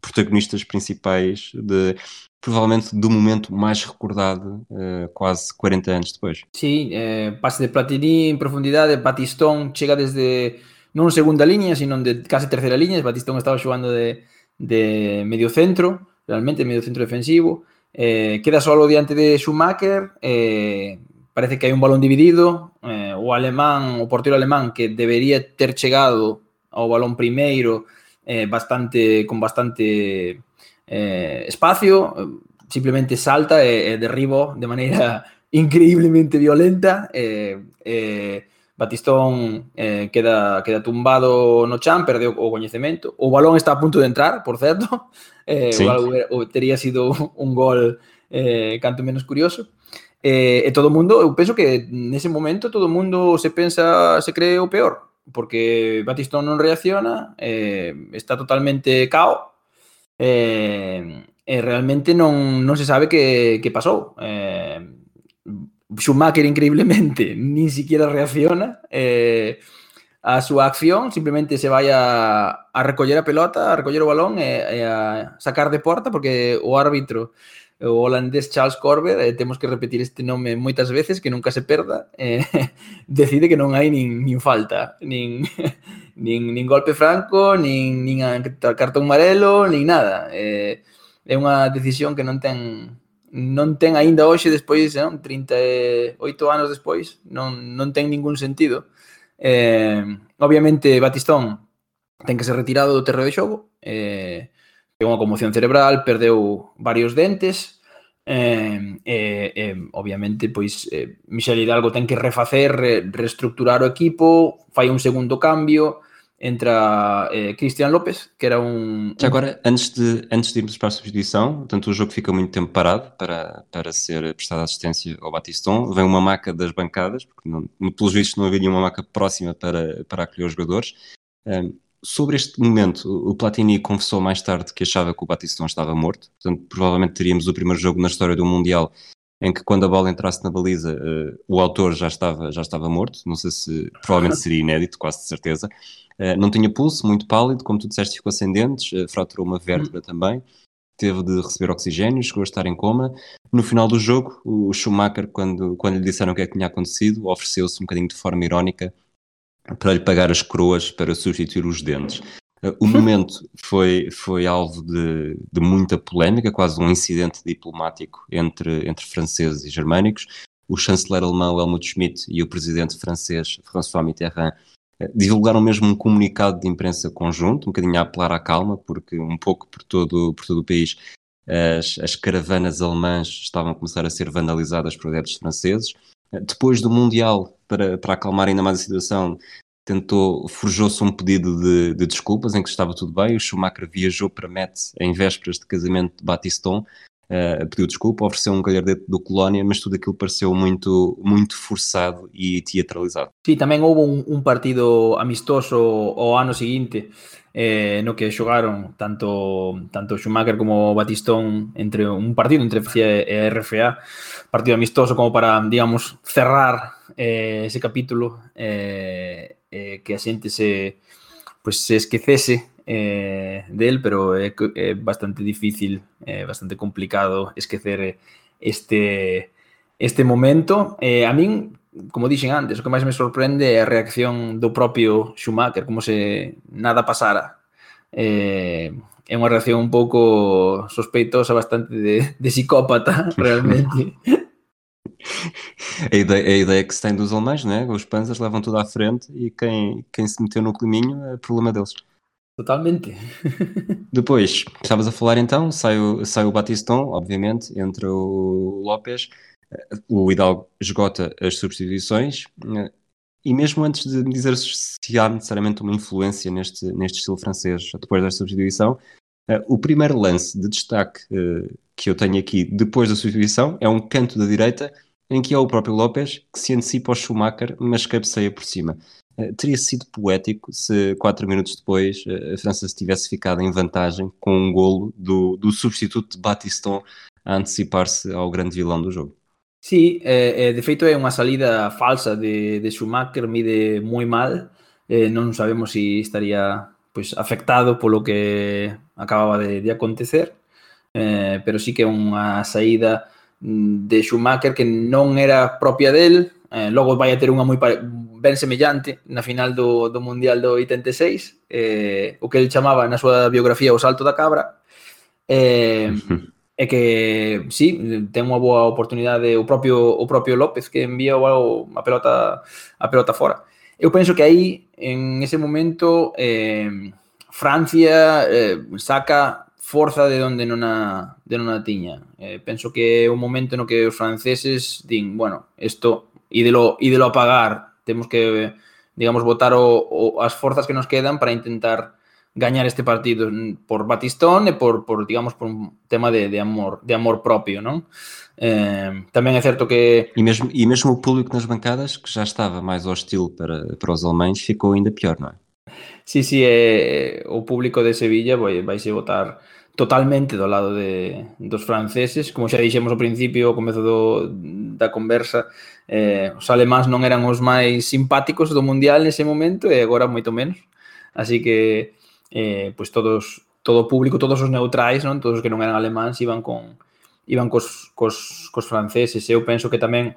protagonistas principais de provavelmente do momento mais recordado uh, quase 40 anos depois. Sim, eh, passe de Platini em profundidade, Batistón chega desde non segunda línea, sino de casi terceira línea, Batistón estaba xogando de, de medio centro, realmente medio centro defensivo, eh, queda solo diante de Schumacher, eh, parece que hai un balón dividido, eh, o alemán, o portero alemán que debería ter chegado ao balón primeiro, eh, bastante con bastante eh, espacio, eh, simplemente salta e, e derribo de maneira increíblemente violenta. Eh, eh, Batistón queda, queda tumbado no chan, perdeu o coñecemento. O balón está a punto de entrar, por certo. sí. o, algo, o teria sido un gol eh, canto menos curioso. eh, e todo mundo, eu penso que nese momento todo mundo se pensa, se cree o peor porque Batistón non reacciona, eh, está totalmente cao, eh, e realmente non, non se sabe que, que pasou. Eh, Schumacher, increíblemente, nin siquiera reacciona. Eh, a súa acción, simplemente se vai a, a recoller a pelota, a recoller o balón e, e a sacar de porta, porque o árbitro o holandés Charles Corber, eh, temos que repetir este nome moitas veces que nunca se perda, eh, decide que non hai nin, nin falta, nin, nin, nin golpe franco, nin, nin a, cartón amarelo, nin nada. Eh, é unha decisión que non ten non ten aínda hoxe despois, eh, non? 38 anos despois, non, non ten ningún sentido. Eh, obviamente Batistón ten que ser retirado do terreo de xogo, eh, ten unha conmoción cerebral, perdeu varios dentes, eh, eh, eh, obviamente, pois, eh, Michel Hidalgo ten que refacer, re, reestructurar o equipo, fai un segundo cambio, entra eh, Cristian López, que era um... Agora, antes de, antes de irmos para a substituição, portanto, o jogo fica muito tempo parado para, para ser prestada assistência ao Batiston, vem uma maca das bancadas, porque não, pelos vistos não havia nenhuma maca próxima para, para acolher os jogadores, um, sobre este momento, o Platini confessou mais tarde que achava que o Batistão estava morto, portanto, provavelmente teríamos o primeiro jogo na história do Mundial em que quando a bola entrasse na baliza uh, o autor já estava, já estava morto, não sei se, provavelmente seria inédito, quase de certeza. Uh, não tinha pulso, muito pálido, como tu disseste, ficou sem dentes, uh, fraturou uma vértebra hum. também, teve de receber oxigênio, chegou a estar em coma. No final do jogo, o Schumacher, quando, quando lhe disseram o que é que tinha acontecido, ofereceu-se um bocadinho de forma irónica para lhe pagar as coroas para substituir os dentes. o momento foi, foi alvo de, de, muita polémica, quase um incidente diplomático entre, entre franceses e germânicos. O chanceler alemão Helmut Schmidt e o presidente francês François Mitterrand eh, divulgaram mesmo um comunicado de imprensa conjunto, um bocadinho a apelar à calma, porque um pouco por todo, por todo o país as, as caravanas alemãs estavam a começar a ser vandalizadas por adeptos franceses. Depois do Mundial, para, para acalmar ainda mais a situação, tentou, forjou-se um pedido de, de, desculpas em que estava tudo bem. O Schumacher viajou para Metz em vésperas de casamento de Batiston, Uh, pediu desculpa, ofereceu um galhardete do Colónia, mas tudo aquilo pareceu muito, muito forçado e teatralizado. Sí, também houve um, um partido amistoso ao ano seguinte eh, no que xogaron tanto tanto Schumacher como Batistón entre un partido entre FIA e RFA, partido amistoso como para, digamos, cerrar eh, ese capítulo eh, eh, que a xente se, pues, se esquecese eh, del, pero é, é eh, bastante difícil, é bastante complicado esquecer eh, este este momento. Eh, a min, como dixen antes, o que máis me sorprende é a reacción do propio Schumacher, como se nada pasara. Eh, é unha reacción un pouco sospeitosa, bastante de, de psicópata, realmente. A ideia, a ideia que se tem dos alemães, né? Os panzers levam tudo à frente e quem, quem se meteu no climinho é problema deles. Totalmente. Depois, estavas a falar então, sai o, sai o Batiston, obviamente, entra o Lopes o Hidalgo esgota as substituições e mesmo antes de dizer se há necessariamente uma influência neste, neste estilo francês depois da substituição, eh, o primeiro lance de destaque eh, que eu tenho aqui depois da substituição é um canto da direita em que é o próprio Lopes que se antecipa ao Schumacher, mas cabeceia por cima. Teria sido poético se quatro minutos depois a França se tivesse ficado em vantagem com um golo do, do substituto de Batiston a antecipar-se ao grande vilão do jogo. Sí, eh, de feito é unha salida falsa de, de Schumacher, mide moi mal, eh, non sabemos se si estaría pois, afectado polo que acababa de, de acontecer, eh, pero sí que é unha saída mm, de Schumacher que non era propia del, eh, logo vai a ter unha moi ben semellante na final do, do Mundial do 86, eh, o que el chamaba na súa biografía o salto da cabra, eh, e que, sí, ten unha boa oportunidade o propio o propio López que envía o, a pelota a pelota fora. Eu penso que aí, en ese momento, eh, Francia eh, saca forza de onde non a, de non a tiña. Eh, penso que é un momento no que os franceses din, bueno, isto ídelo, ídelo a pagar temos que digamos botar o, o, as forzas que nos quedan para intentar gañar este partido por Batistón e por, por digamos, por un tema de, de amor de amor propio, non? Eh, tamén é certo que... E mesmo, e mesmo o público nas bancadas, que já estava mais hostil para, para os alemães, ficou ainda pior, non é? Sí, sí, é, o público de Sevilla vai, vai se votar totalmente do lado de, dos franceses. Como xa dixemos ao principio, ao comezo do, da conversa, eh, os alemáns non eran os máis simpáticos do Mundial nese momento e agora moito menos. Así que eh, pois todos todo o público, todos os neutrais, non? todos os que non eran alemáns iban con iban cos, cos, cos franceses. Eu penso que tamén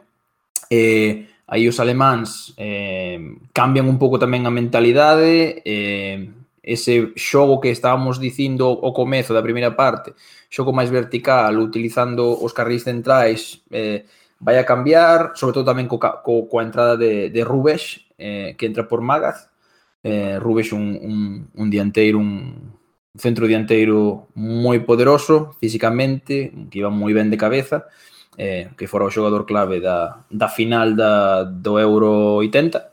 eh, aí os alemáns eh, cambian un pouco tamén a mentalidade, eh, ese xogo que estábamos dicindo o comezo da primeira parte, xogo máis vertical, utilizando os carrís centrais, eh, vai a cambiar, sobre todo tamén co, co, coa entrada de, de Rubes, eh, que entra por Magaz. Eh, Rubes un, un, un dianteiro, un centro dianteiro moi poderoso físicamente, que iba moi ben de cabeza, eh, que fora o xogador clave da, da final da, do Euro 80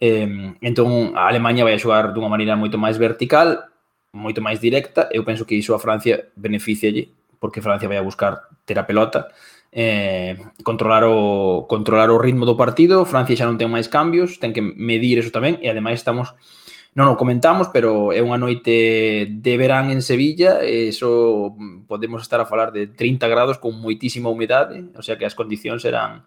Eh, entón, a Alemanha vai a xogar dunha maneira moito máis vertical, moito máis directa. Eu penso que iso a Francia beneficialle, porque Francia vai a buscar ter a pelota, eh, controlar o controlar o ritmo do partido. Francia xa non ten máis cambios, ten que medir eso tamén e ademais estamos non o comentamos, pero é unha noite de verán en Sevilla, eso podemos estar a falar de 30 grados con moitísima humidade, o sea que as condicións eran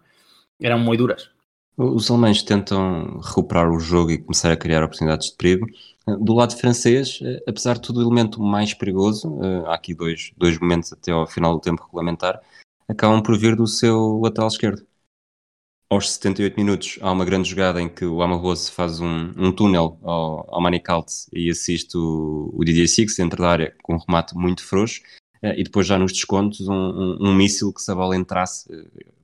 eran moi duras. Os alemães tentam recuperar o jogo e começar a criar oportunidades de perigo. Do lado francês, eh, apesar de tudo o elemento mais perigoso, eh, há aqui dois, dois momentos até ao final do tempo regulamentar, acabam por vir do seu lateral esquerdo. aos 78 minutos há uma grande jogada em que o Amarroso faz um, um túnel ao, ao Manicalte e assiste o, o Didier Six dentro da área com um remate muito frouxo uh, e depois já nos descontos um, um, um míssil que se a bola entrasse,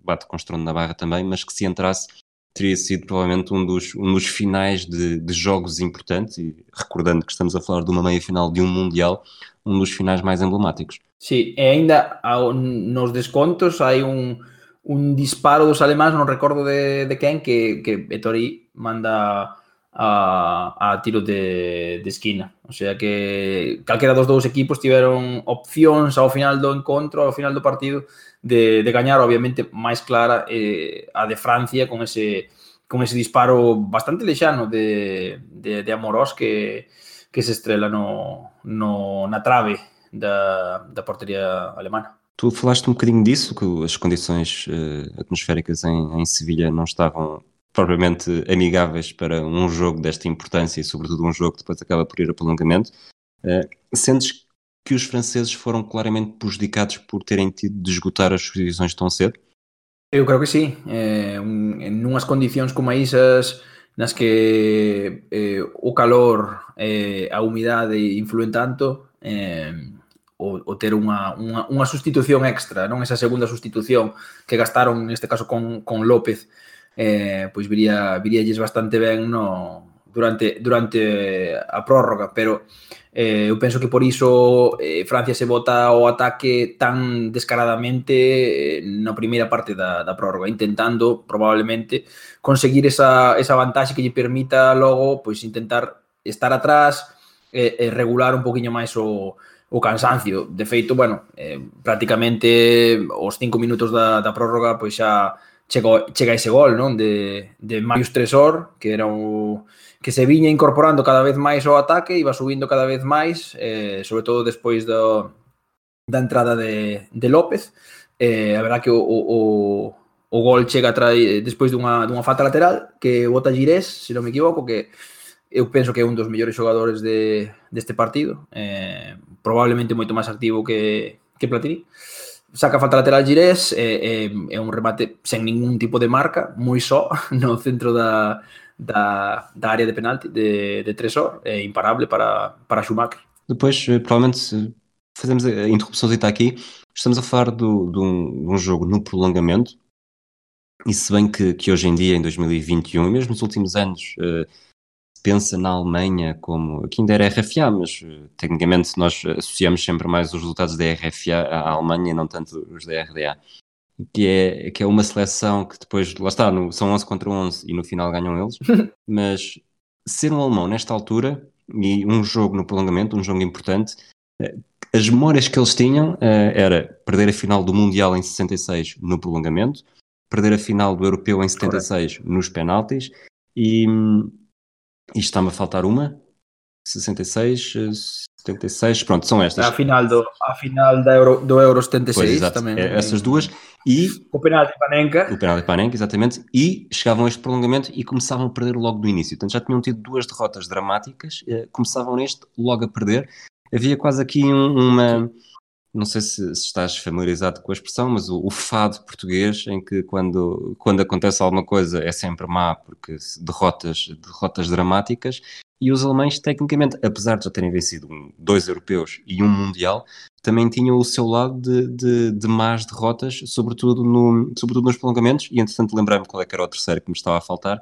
bate com estrondo na barra também, mas que se entrasse teria sido provavelmente um dos, um dos finais de, de jogos importantes e recordando que estamos a falar de uma meia-final de um Mundial, um dos finais mais emblemáticos. Sí, e ainda nos descontos hai un, un disparo dos alemáns, non recordo de, de quen, que, que Etori manda a, a tiro de, de esquina. O sea que calquera dos dous equipos tiveron opcións ao final do encontro, ao final do partido, de, de gañar, obviamente, máis clara eh, a de Francia con ese con ese disparo bastante lexano de, de, de Amorós que, que se estrela no, no, na trave da, da porteria alemana. Tu falaste um bocadinho disso, que as condições uh, atmosféricas em, em Sevilha não estavam propriamente amigáveis para um jogo desta importância e, sobretudo, um jogo que depois acaba por ir a prolongamento. Uh, sentes que os franceses foram claramente prejudicados por terem tido de esgotar as exposicións tão cedo? Eu creo que sí. Eh, un, en unhas condicións como esas nas que eh, o calor, eh, a humidade influen tanto, eh, o, o ter unha, unha, unha sustitución extra, non esa segunda sustitución que gastaron, neste caso, con, con López, eh, pois viría, viríalles bastante ben no, durante, durante a prórroga, pero Eh, eu penso que por iso eh, Francia se bota o ataque tan descaradamente eh, na primeira parte da, da prórroga, intentando probablemente conseguir esa, esa vantaxe que lle permita logo pois intentar estar atrás e eh, regular un poquinho máis o, o cansancio. De feito, bueno, eh, prácticamente os cinco minutos da, da prórroga pois xa chegou, chega ese gol non? De, de Marius Tresor, que era o que se viña incorporando cada vez máis ao ataque, iba subindo cada vez máis, eh, sobre todo despois do, da entrada de, de López. Eh, a verdad que o, o, o gol chega trai, eh, despois dunha, dunha falta lateral que bota Girés, se non me equivoco, que eu penso que é un dos mellores xogadores de, deste partido, eh, probablemente moito máis activo que, que Platini saca falta lateral Girés, é, eh, é, eh, é un remate sen ningún tipo de marca, moi só no centro da, da, da área de penalti de, de Tresor, é imparable para, para Schumacher. Depois, eh, provavelmente, fazemos a interrupção aqui. Estamos a falar do, de, um, de um jogo no prolongamento, e se bem que, que hoje em dia, em 2021, mesmo nos últimos anos, uh, pensa na Alemanha como. Aqui ainda era RFA, mas eh, tecnicamente nós associamos sempre mais os resultados da RFA à Alemanha e não tanto os da RDA. Que é, que é uma seleção que depois, lá está, no, são 11 contra 11 e no final ganham eles. mas ser um alemão nesta altura e um jogo no prolongamento, um jogo importante, eh, as memórias que eles tinham uh, era perder a final do Mundial em 66 no prolongamento, perder a final do Europeu em 76 Correto. nos penaltis e isto está-me a faltar uma. 66, 76, pronto, são estas. A final do, a final da Euro, do Euro 76 pois, também. É, essas duas. E o penalti de Panenka. O penalti de Panenka, exatamente. E chegavam a este prolongamento e começavam a perder logo do início. Portanto, já tinham tido duas derrotas dramáticas, eh, começavam neste logo a perder. Havia quase aqui um, uma não sei se, se, estás familiarizado com a expressão, mas o, o, fado português, em que quando, quando acontece alguma coisa é sempre má, porque derrotas, derrotas dramáticas, e os alemães, tecnicamente, apesar de já terem vencido dois europeus e um mundial, também tinham o seu lado de, de, de más derrotas, sobretudo, no, sobretudo nos prolongamentos, e entretanto lembrei-me qual é era o terceiro que me estava a faltar,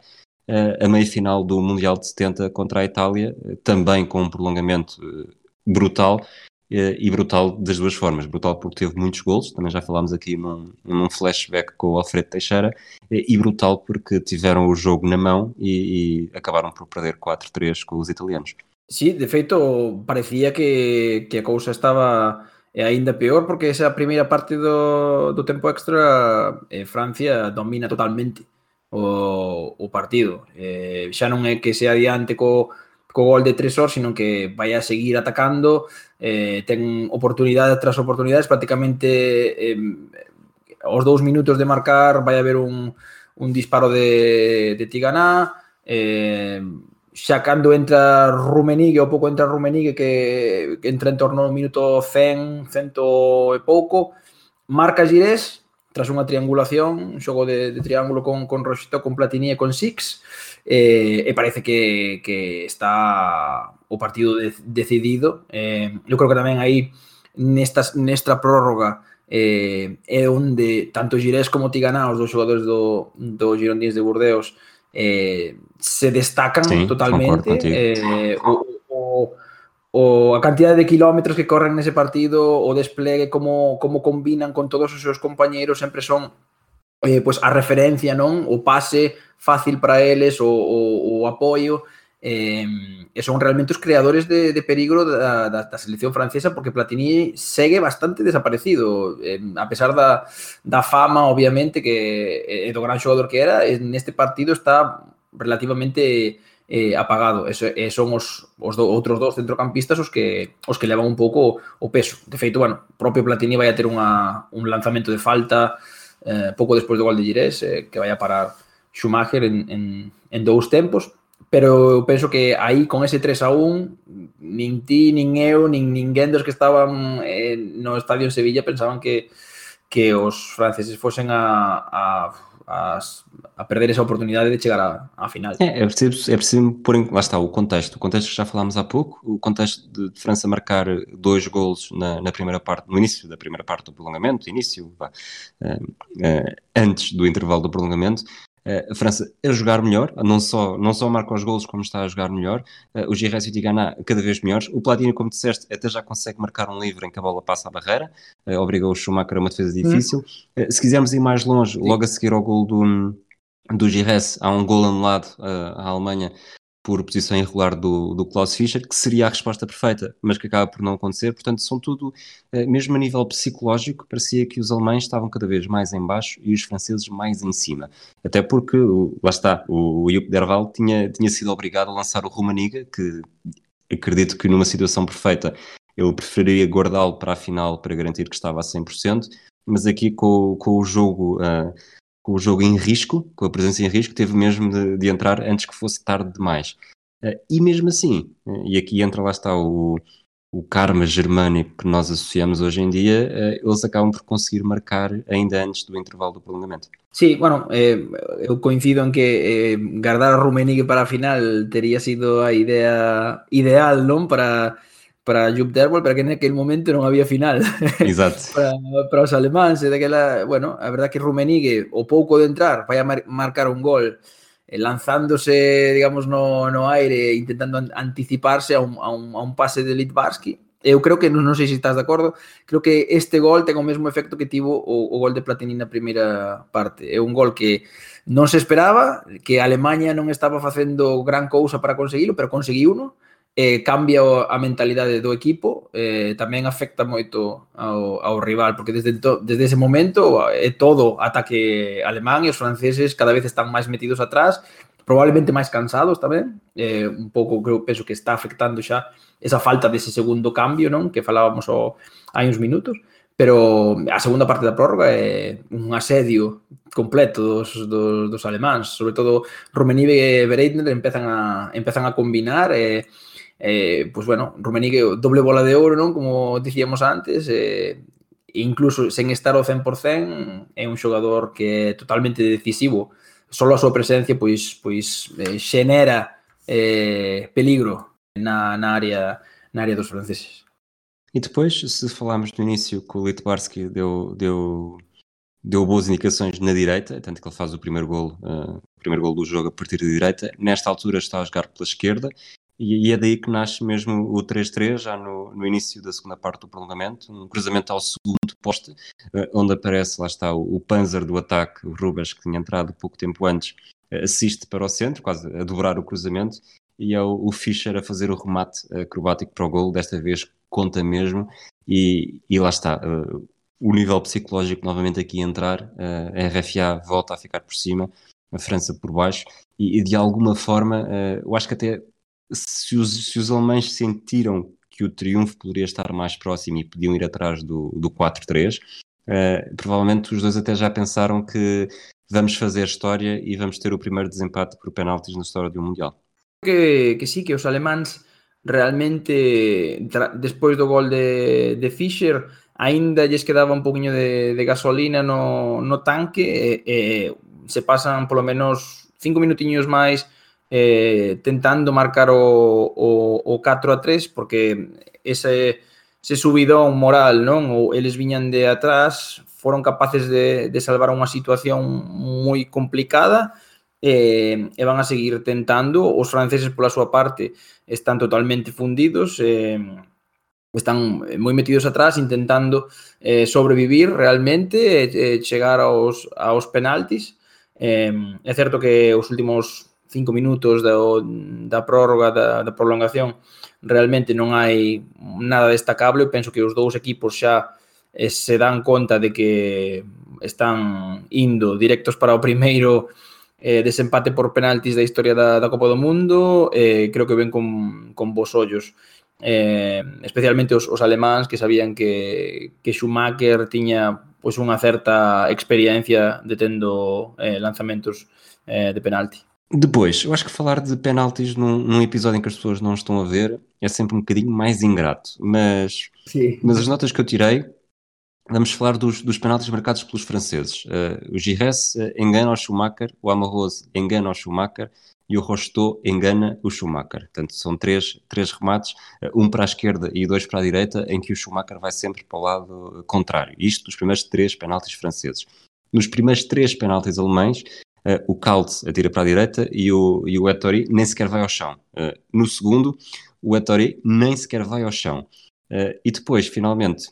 uh, a meia-final do Mundial de 70 contra a Itália, uh, também com um prolongamento uh, brutal, eh, e brutal das duas formas. Brutal porque teve muitos gols, também já falámos aqui num, num flashback com o Alfredo Teixeira, eh, e brutal porque tiveram o jogo na mão e, e acabaram por perder 4-3 com os italianos. Sí, de feito, parecía que, que a cousa estaba e aínda peor porque esa primeira parte do, do tempo extra eh, domina totalmente o, o partido. Eh, xa non é que se adiante co, co gol de Tresor, sino que vai a seguir atacando, eh, ten oportunidade tras oportunidades, prácticamente eh, aos dous minutos de marcar vai haber un, un disparo de, de Tiganá, eh, xa cando entra Rumenigue ou pouco entra Rumenigue que, que entra en torno ao minuto 100, cento e pouco, marca Girés, tras unha triangulación, un xogo de, de triángulo con, con Roxito, con Platini e con Six, eh, e parece que, que está o partido de, decidido. Eh, eu creo que tamén aí nestas, nesta prórroga eh, é onde tanto Girés como Tiganá, os dos xogadores do, do Girondins de Burdeos, eh, se destacan sí, totalmente. Eh, o, o, o a cantidade de kilómetros que corren nese partido, o despliegue, como, como combinan con todos os seus compañeros, sempre son eh, pues a referencia, non? O pase fácil para eles, o, o, o apoio. Eh, e son realmente os creadores de, de peligro da, da, da selección francesa porque Platini segue bastante desaparecido eh, a pesar da, da fama obviamente que eh, do gran xogador que era neste partido está relativamente eh, apagado. Eso, e son os, os do, outros dous centrocampistas os que os que levan un pouco o peso. De feito, bueno, propio Platini vai a ter unha, un lanzamento de falta eh, pouco despois do gol de Girés, eh, que vai a parar Schumacher en, en, en dous tempos. Pero eu penso que aí con ese 3 a 1 nin ti, nin eu, nin ninguén dos que estaban eh, no estadio en Sevilla pensaban que que os franceses fosen a, a a, perder essa oportunidade de chegar à, à final. É, é preciso, é preciso em, lá está o contexto, o contexto que já falámos há pouco, o contexto de, de França marcar dois golos na, na, primeira parte, no início da primeira parte do prolongamento, início, vá, uh, uh, antes do intervalo do prolongamento, a França a jogar melhor, não só, não só marca os golos, como está a jogar melhor. Uh, o Gires e o Tigana cada vez melhores. O Platini, como disseste, até já consegue marcar um livre em que a bola passa a barreira, uh, obrigou o Schumacher a uma defesa difícil. Uh, se quisermos ir mais longe, logo a seguir ao gol do, do Gires, há um gol anulado à Alemanha por posição irregular do, do Klaus Fischer, que seria a resposta perfeita, mas que acaba por não acontecer. Portanto, são tudo, eh, mesmo a nível psicológico, parecia que os alemães estavam cada vez mais em baixo e os franceses mais em cima. Até porque, lá está, o, Jupp Derval tinha, tinha sido obrigado a lançar o Rumaniga, que acredito que numa situação perfeita eu preferiria guardá-lo para a final para garantir que estava a 100%, mas aqui com, com o jogo... Uh, com o jogo em risco, com a presença em risco, teve mesmo de, de entrar antes que fosse tarde demais. Uh, e mesmo assim, uh, e aqui entra lá está o, o karma germânico que nós associamos hoje em dia, uh, eles acabam por conseguir marcar ainda antes do intervalo do prolongamento. Sí, bueno, eh, eu coincido en que eh, guardar a Rummenigge para a final teria sido a idea ideal, non? Para para Jupp Derwol, pero que naquele momento non había final Exacto. para, para os alemáns e daquela, bueno, a verdad que Rumenigue o pouco de entrar vai a mar marcar un gol eh, lanzándose, digamos, no, no aire intentando anticiparse a un, a un, a un pase de Litvarsky. eu creo que, non, non sei se estás de acordo creo que este gol ten o mesmo efecto que tivo o, o gol de Platini na primeira parte é un gol que non se esperaba que a Alemanha non estaba facendo gran cousa para conseguilo, pero conseguiu uno eh, cambia a mentalidade do equipo, eh, tamén afecta moito ao, ao rival, porque desde, to, desde ese momento é todo ataque alemán e os franceses cada vez están máis metidos atrás, probablemente máis cansados tamén, eh, un pouco creo penso que está afectando xa esa falta dese segundo cambio, non, que falábamos o, hai uns minutos, pero a segunda parte da prórroga é un asedio completo dos, dos, dos alemáns, sobre todo Rummenigge e Bereitner empezan a empezan a combinar e eh, eh, pues bueno, Rummenigge doble bola de ouro, non? Como dicíamos antes, eh, incluso sen estar ao 100%, é un xogador que é totalmente decisivo. Solo a súa presencia pois pois eh, xenera eh, peligro na, na área na área dos franceses. E depois, se falarmos no início que o Litbarski deu, deu, deu boas indicações na direita, tanto que ele faz o primeiro gol, uh, o primeiro gol do jogo a partir da direita, nesta altura está a jogar pela esquerda e, e, é daí que nasce mesmo o 3-3, já no, no, início da segunda parte do prolongamento, um cruzamento ao segundo poste, eh, onde aparece, lá está, o, o Panzer do ataque, o Rubens, que tinha entrado pouco tempo antes, eh, assiste para o centro, quase a dobrar o cruzamento, e é o, o Fischer a fazer o remate acrobático para o gol, desta vez conta mesmo, e, e lá está, uh, o nível psicológico novamente aqui entrar, uh, a RFA volta a ficar por cima, a França por baixo, e, e de alguma forma, uh, eu acho que até se os, se os alemães sentiram que o triunfo poderia estar mais próximo e podiam ir atrás do, do 4-3, uh, eh, provavelmente os dois até já pensaram que vamos fazer história e vamos ter o primeiro desempate por penaltis na história um Mundial. Que, que que os alemães realmente, despois do gol de, de Fischer, aínda lles quedaba un poquinho de, de gasolina no, no tanque e, e se pasan polo menos cinco minutiños máis eh, tentando marcar o, o, o 4 a 3 porque ese, ese subidón moral, non? Ou eles viñan de atrás, foron capaces de, de salvar unha situación moi complicada eh, e van a seguir tentando. Os franceses, pola súa parte, están totalmente fundidos, eh, están moi metidos atrás intentando eh, sobrevivir realmente e eh, chegar aos, aos penaltis. Eh, é certo que os últimos cinco minutos da, da prórroga, da, da prolongación, realmente non hai nada destacable. Penso que os dous equipos xa eh, se dan conta de que están indo directos para o primeiro eh, desempate por penaltis da historia da, da Copa do Mundo, eh, creo que ven con, con vos ollos. Eh, especialmente os, os alemáns que sabían que, que Schumacher tiña pois, unha certa experiencia detendo eh, lanzamentos eh, de penalti. Depois, eu acho que falar de penaltis num, num, episódio em que as pessoas não estão a ver é sempre um bocadinho mais ingrato, mas, mas as notas que eu tirei Vamos falar dos, dos penaltis marcados pelos franceses. Uh, o Gires uh, engana o Schumacher, o Amarrose engana o Schumacher e o Rocheteau engana o Schumacher. Portanto, são três, três remates, uh, um para a esquerda e dois para a direita, em que o Schumacher vai sempre para o lado contrário. Isto dos primeiros três penaltis franceses. Nos primeiros três penaltis alemães, o Kalt atira para a direita e o, e o Ettori nem sequer vai ao chão. no segundo, o Ettori nem sequer vai ao chão. e depois, finalmente,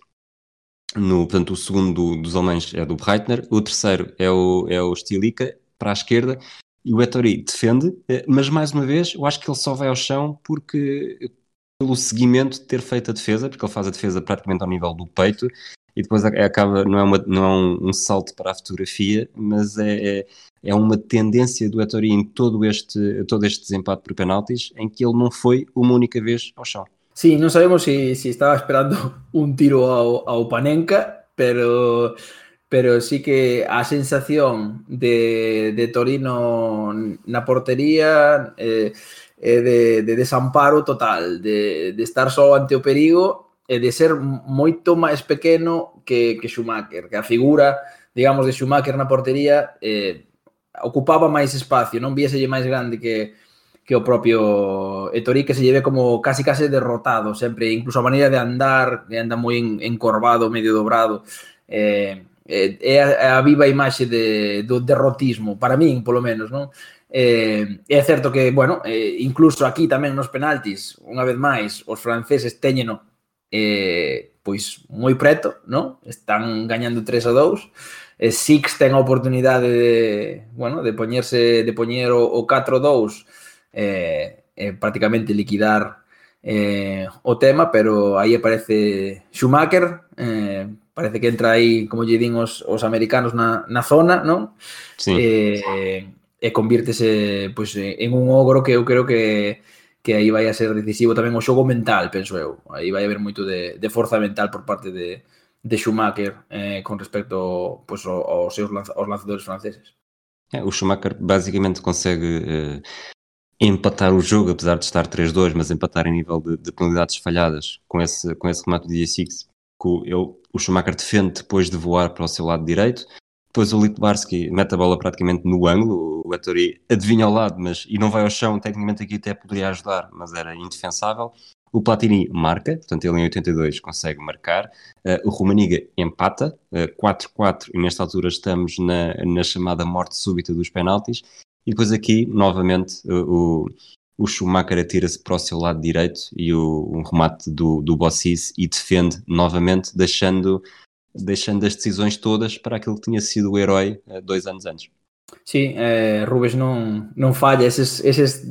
no, portanto, o segundo dos alemães é do Breitner, o terceiro é o, é o Stilica, para a esquerda, e o Ettori defende, mas mais uma vez, eu acho que ele só vai ao chão porque pelo seguimento de ter feito a defesa, porque ele faz a defesa praticamente ao nível do peito, e depois acaba, não é, uma, não é um, um salto para a fotografia, mas é, é, é uma tendência do Ettori em todo este, todo este desempate por penaltis, em que ele não foi uma única vez ao chão. Sí, non sabemos si, si estaba esperando un tiro ao, ao Panenka, pero pero sí que a sensación de, de Torino na portería eh, eh, de, de desamparo total, de, de estar só ante o perigo e de ser moito máis pequeno que, que Schumacher, que a figura, digamos, de Schumacher na portería eh, ocupaba máis espacio, non vieselle máis grande que, que o propio Etori que se lleve como casi casi derrotado sempre, incluso a maneira de andar, que anda moi encorvado, medio dobrado. Eh, eh, é a, a viva imaxe de, do derrotismo, para min, polo menos, non? Eh, é certo que, bueno, eh, incluso aquí tamén nos penaltis, unha vez máis, os franceses teñeno eh, pois moi preto, non? Están gañando 3 a 2. Eh, Six ten a oportunidade de, bueno, de poñerse de poñer o, o 4 2 eh, eh, prácticamente liquidar eh, o tema, pero aí aparece Schumacher, eh, parece que entra aí, como lle din os, os americanos na, na zona, non? Sí. Eh, e convírtese pois, en un ogro que eu creo que que aí vai a ser decisivo tamén o xogo mental, penso eu. Aí vai haber moito de, de forza mental por parte de, de Schumacher eh, con respecto pois, aos seus lanz, aos lanzadores franceses. É, o Schumacher basicamente consegue eh, empatar o jogo, apesar de estar 3-2, mas empatar em nível de, de penalidades falhadas com esse, com esse remate do dia 6, que ele, o Schumacher defende depois de voar para o seu lado direito. Depois o Litbarski mete a bola praticamente no ângulo, o Ettori adivinha ao lado, mas e não vai ao chão, tecnicamente aqui até poderia ajudar, mas era indefensável. O Platini marca, portanto ele em 82 consegue marcar. Uh, o Romaniga empata, 4-4, uh, e nesta altura estamos na, na chamada morte súbita dos penaltis. E depois aqui, novamente, o, o Schumacher atira-se para o seu lado direito e o um remate do, do Bossis e defende novamente, deixando, deixando as decisões todas para aquilo que tinha sido o herói eh, dois anos antes. Sim, eh, Rubens non, non falla. Eses, eses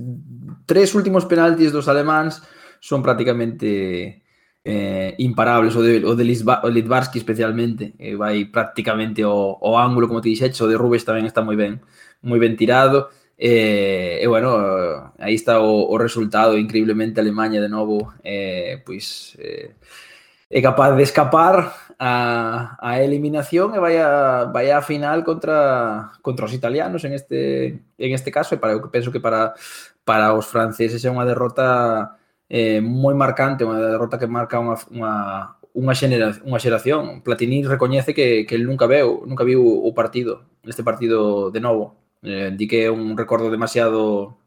tres últimos penaltis dos alemáns son prácticamente eh, imparables. O de, o de Lisba, o Litvarsky especialmente eh, vai prácticamente o, o ángulo, como te dixeche. O de Rubens tamén está moi ben, moi ben tirado. Eh, e, eh, eh, bueno, aí está o, o resultado. Increíblemente Alemanha de novo, eh, pois... Pues, eh, é capaz de escapar a, a eliminación e vai a, vai a final contra contra os italianos en este en este caso e para eu penso que para para os franceses é unha derrota eh, moi marcante, unha derrota que marca unha, unha, unha, xenera, unha xeración. Platini recoñece que, que nunca veu, nunca viu o partido, este partido de novo. Eh, di que é un recordo demasiado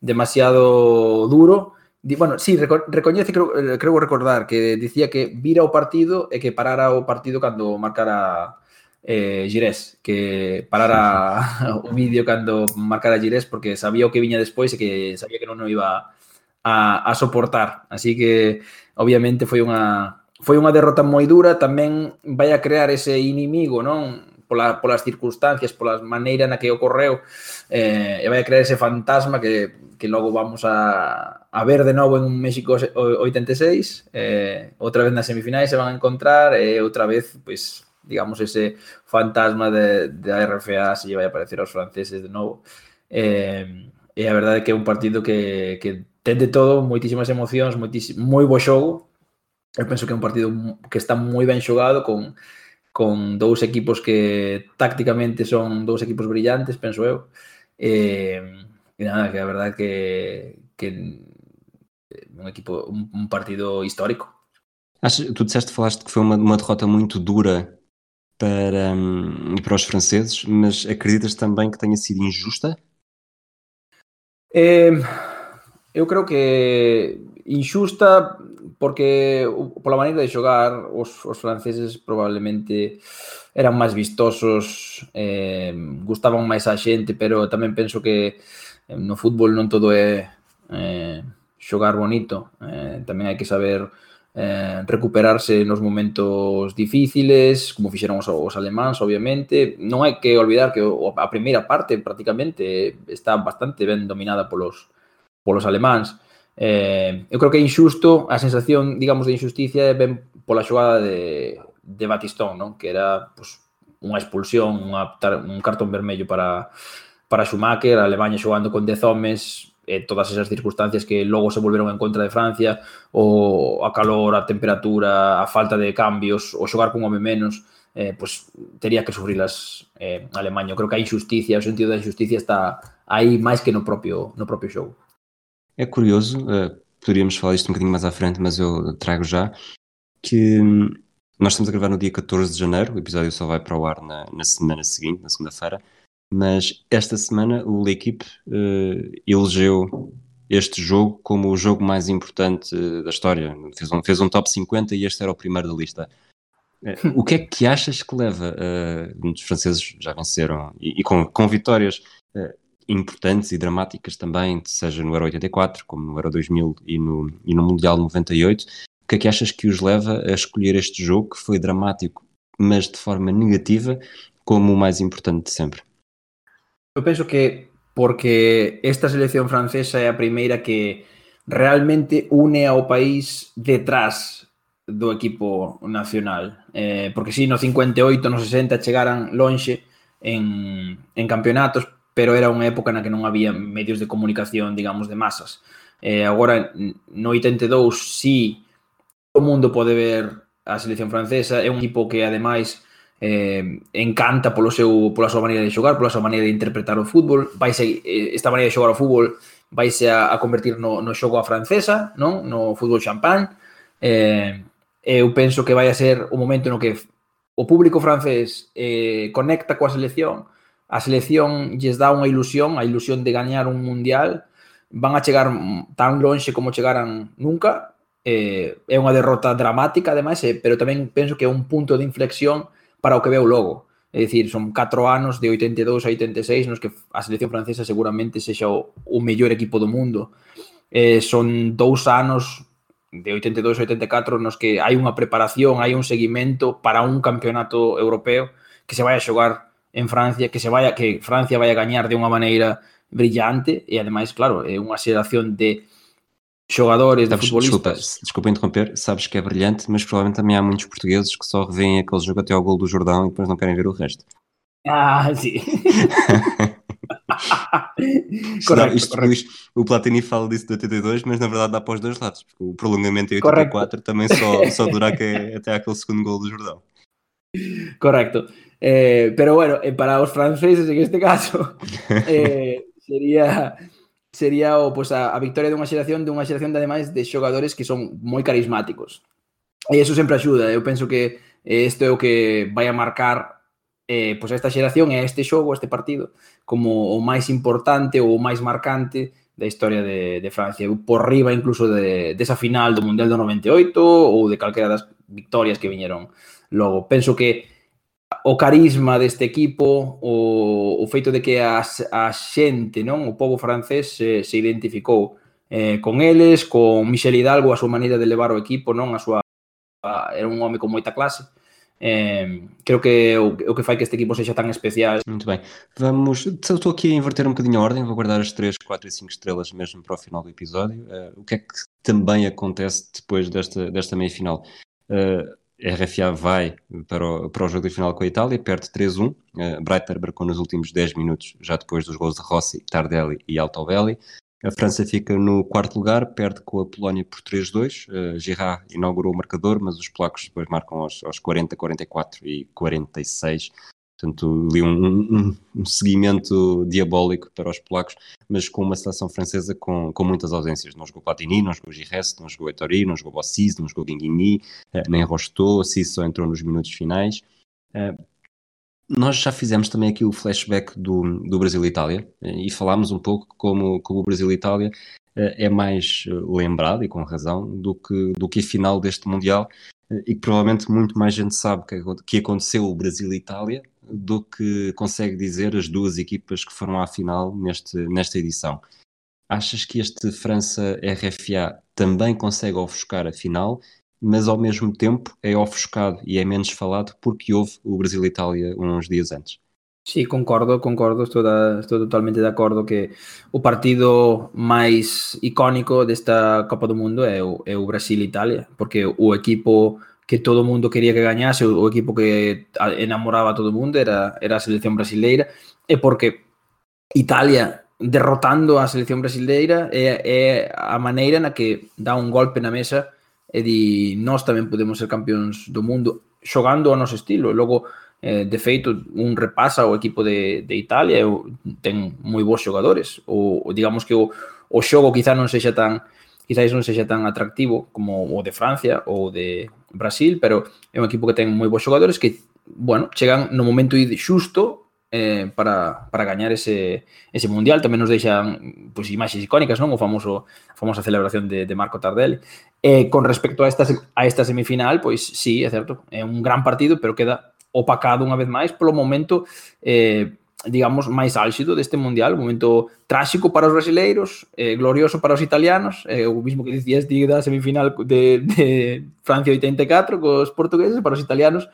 demasiado duro, Di, bueno, sí, reco recoñece, creo, eh, creo recordar que dicía que vira o partido e que parara o partido cando marcara eh, Girés, que parara sí, sí. o vídeo cando marcara Girés porque sabía o que viña despois e que sabía que non o iba a, a soportar. Así que, obviamente, foi unha foi unha derrota moi dura, tamén vai a crear ese inimigo, non? pola, polas circunstancias, polas maneira na que ocorreu, eh, e vai a crear ese fantasma que, que logo vamos a, a ver de novo en un México 86, eh, outra vez nas semifinais se van a encontrar, e eh, outra vez, pois, digamos, ese fantasma de, de RFA se lle vai a aparecer aos franceses de novo. Eh, e a verdade é que é un partido que, que ten de todo, moitísimas emocións, moitísimo, moi bo xogo, eu penso que é un partido que está moi ben xogado con con dous equipos que tácticamente son dous equipos brillantes, penso eu. Eh, e nada, que a verdade que que un equipo un, un partido histórico. Acho, tu disseste, falaste que foi uma, uma derrota muito dura para, um, para os franceses, mas acreditas também que tenha sido injusta? Eh, eu creo que inxusta porque pola maneira de xogar os, os franceses probablemente eran máis vistosos, eh, gustaban máis a xente, pero tamén penso que eh, no fútbol non todo é eh, xogar bonito, eh, tamén hai que saber eh, recuperarse nos momentos difíciles, como fixeron os, os alemáns, obviamente. Non hai que olvidar que o, a primeira parte prácticamente está bastante ben dominada polos, polos alemáns. Eh, eu creo que é injusto, a sensación, digamos, de injusticia é ben pola xogada de, de Batistón, non? Que era pues, unha expulsión, unha, un cartón vermello para, para Schumacher, Alemanha xogando con 10 homes, eh, todas esas circunstancias que logo se volveron en contra de Francia, o a calor, a temperatura, a falta de cambios, o xogar con home menos, eh, pues tería que sufrirlas eh, Alemanha. Eu creo que a injusticia, o sentido da injusticia está aí máis que no propio no propio xogo. É curioso, uh, poderíamos falar isto um bocadinho mais à frente, mas eu trago já, que hum, nós estamos a gravar no dia 14 de janeiro, o episódio só vai para o ar na, na semana seguinte, na segunda-feira, mas esta semana o L'Equipe uh, elegeu este jogo como o jogo mais importante da história. Fez um, fez um top 50 e este era o primeiro da lista. Uh, o que é que achas que leva? Uh, muitos franceses já venceram e, e com, com vitórias importantes e dramáticas também, seja no Euro 84, como no Euro 2000 e no, e no Mundial 98. O que é que achas que os leva a escolher este jogo, que foi dramático, mas de forma negativa, como o mais importante de sempre? Eu penso que porque esta selección francesa é a primeira que realmente une ao país detrás do equipo nacional. Eh, porque si no 58, no 60 chegaran lonxe en, en campeonatos, pero era unha época na que non había medios de comunicación, digamos, de masas. Eh, agora, no 82, sí, o mundo pode ver a selección francesa, é un equipo que, ademais, eh, encanta polo seu, pola súa maneira de xogar, pola súa maneira de interpretar o fútbol, vai ser, eh, esta maneira de xogar o fútbol vaise a, a convertir no, no xogo a francesa, non? no fútbol champán, eh, eu penso que vai a ser o momento no que o público francés eh, conecta coa selección, a selección lles dá unha ilusión, a ilusión de gañar un mundial, van a chegar tan lonxe como chegaran nunca, eh, é unha derrota dramática, ademais, eh, pero tamén penso que é un punto de inflexión para o que veu logo. É dicir, son 4 anos de 82 a 86 nos que a selección francesa seguramente sexa o, o mellor equipo do mundo. Eh, son dous anos de 82 a 84 nos que hai unha preparación, hai un seguimento para un campeonato europeo que se vai a xogar en Francia, que se vaya que Francia vai a gañar de unha maneira brillante e ademais, claro, é unha xeración de xogadores, de futbolistas. Desculpa, desculpa interromper, sabes que é brilhante, mas provavelmente também há muitos portugueses que só revêem aquele jogo até ao gol do Jordão e depois não querem ver o resto. Ah, sim. correto, isto, correto. Isto, o Platini fala disso de 82, mas na verdade dá para os dois lados, porque o prolongamento em 84 correto. também só, só dura até, até aquele segundo gol do Jordão. Correcto. Eh, pero bueno, eh, para os franceses en este caso eh, sería sería o, pues, a, a victoria dunha xeración dunha xeración de ademais de xogadores que son moi carismáticos. E eso sempre axuda, eu penso que eh, isto é o que vai a marcar eh, pois esta xeración e este xogo, este partido, como o máis importante ou o máis marcante da historia de, de Francia, por riba incluso de, desa final do Mundial do 98 ou de calquera das victorias que viñeron logo. Penso que o carisma deste equipo, o, o feito de que a, a xente, non, o povo francés se, se identificou eh, con eles, con Michel Hidalgo, a súa maneira de levar o equipo, non, a súa a, era un home con moita clase. Eh, creo que o, o que fai que este equipo seja tan especial. Muito bem. Vamos. Estou aqui a inverter um bocadinho a ordem, vou guardar as 3, 4 e 5 estrelas mesmo para o final do episódio. Uh, o que é que também acontece depois desta, desta meia final? Uh, RFA vai para o, para o jogo de final com a Itália, perde 3-1. Uh, Breiter marcou nos últimos 10 minutos, já depois dos gols de Rossi, Tardelli e Altobelli. A França fica no quarto lugar, perde com a Polónia por 3-2. Uh, Girard inaugurou o marcador, mas os polacos depois marcam aos, aos 40, 44 e 46. Portanto, ali um, um, um, seguimento diabólico para os polacos, mas com uma seleção francesa com, com muitas ausências. Não jogou Platini, não jogou Giresse, não jogou Ettori, não jogou Bossis, não jogou Guinguini, uh, nem Rostou, Assis só entrou nos minutos finais. Uh, nós já fizemos também aqui o flashback do, do Brasil e Itália eh, e falámos um pouco como, como o Brasil Itália eh, é mais eh, lembrado, e com razão, do que, do que a final deste Mundial e que provavelmente muito mais gente sabe que, que aconteceu o Brasil e Itália do que consegue dizer as duas equipas que foram à final neste, nesta edição. Achas que este França-RFA também consegue ofuscar a final mas ao mesmo tempo é ofuscado e é menos falado porque houve o Brasil-Itália uns dias antes. Sí, concordo, concordo, estou, da, totalmente de acordo que o partido máis icónico desta Copa do Mundo é o, é o Brasil-Italia, porque o equipo que todo mundo quería que gañase, o, o equipo que enamoraba a todo mundo era, era a selección brasileira, e porque Italia derrotando a selección brasileira é, é a maneira na que dá un golpe na mesa e di nós tamén podemos ser campións do mundo xogando ao noso estilo. E logo, eh, de feito, un repasa o equipo de, de Italia, ten moi bons xogadores, ou digamos que o, o xogo quizá non sexa tan quizáis non sexa tan atractivo como o de Francia ou de Brasil, pero é un equipo que ten moi bons xogadores que, bueno, chegan no momento xusto eh, para, para gañar ese, ese Mundial. Tamén nos deixan pues, imaxes icónicas, non? O famoso, a famosa celebración de, de Marco Tardelli. Eh, con respecto a esta, a esta semifinal, pois sí, é certo, é un gran partido, pero queda opacado unha vez máis polo momento eh, digamos, máis álxido deste Mundial, un momento tráxico para os brasileiros, eh, glorioso para os italianos, eh, o mismo que dicías da semifinal de, de Francia 84 cos portugueses, para os italianos,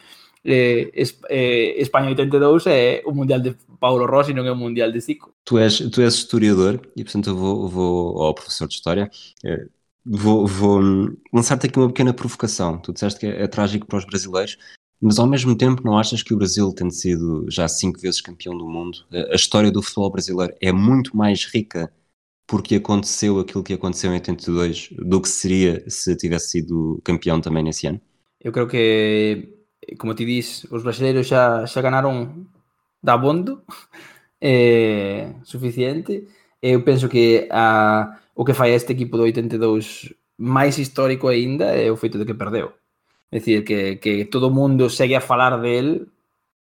eh, eh, Espanha 82 é o Mundial de Paulo Rossi, não é o Mundial de Zico. Tu és, tu és historiador e, portanto, eu vou, vou ao professor de História. Eh, vou, vou lançar-te aqui uma pequena provocação. Tu disseste que é, é, trágico para os brasileiros, mas ao mesmo tempo não achas que o Brasil, tendo sido já cinco vezes campeão do mundo, a história do futebol brasileiro é muito mais rica porque aconteceu aquilo que aconteceu em 82 do que seria se tivesse sido campeão também nesse ano? Eu creio que como te dis, os brasileiros xa, xa ganaron da bondo eh, suficiente. Eu penso que a, o que fai este equipo do 82 máis histórico aínda é o feito de que perdeu. É dicir, que, que todo o mundo segue a falar del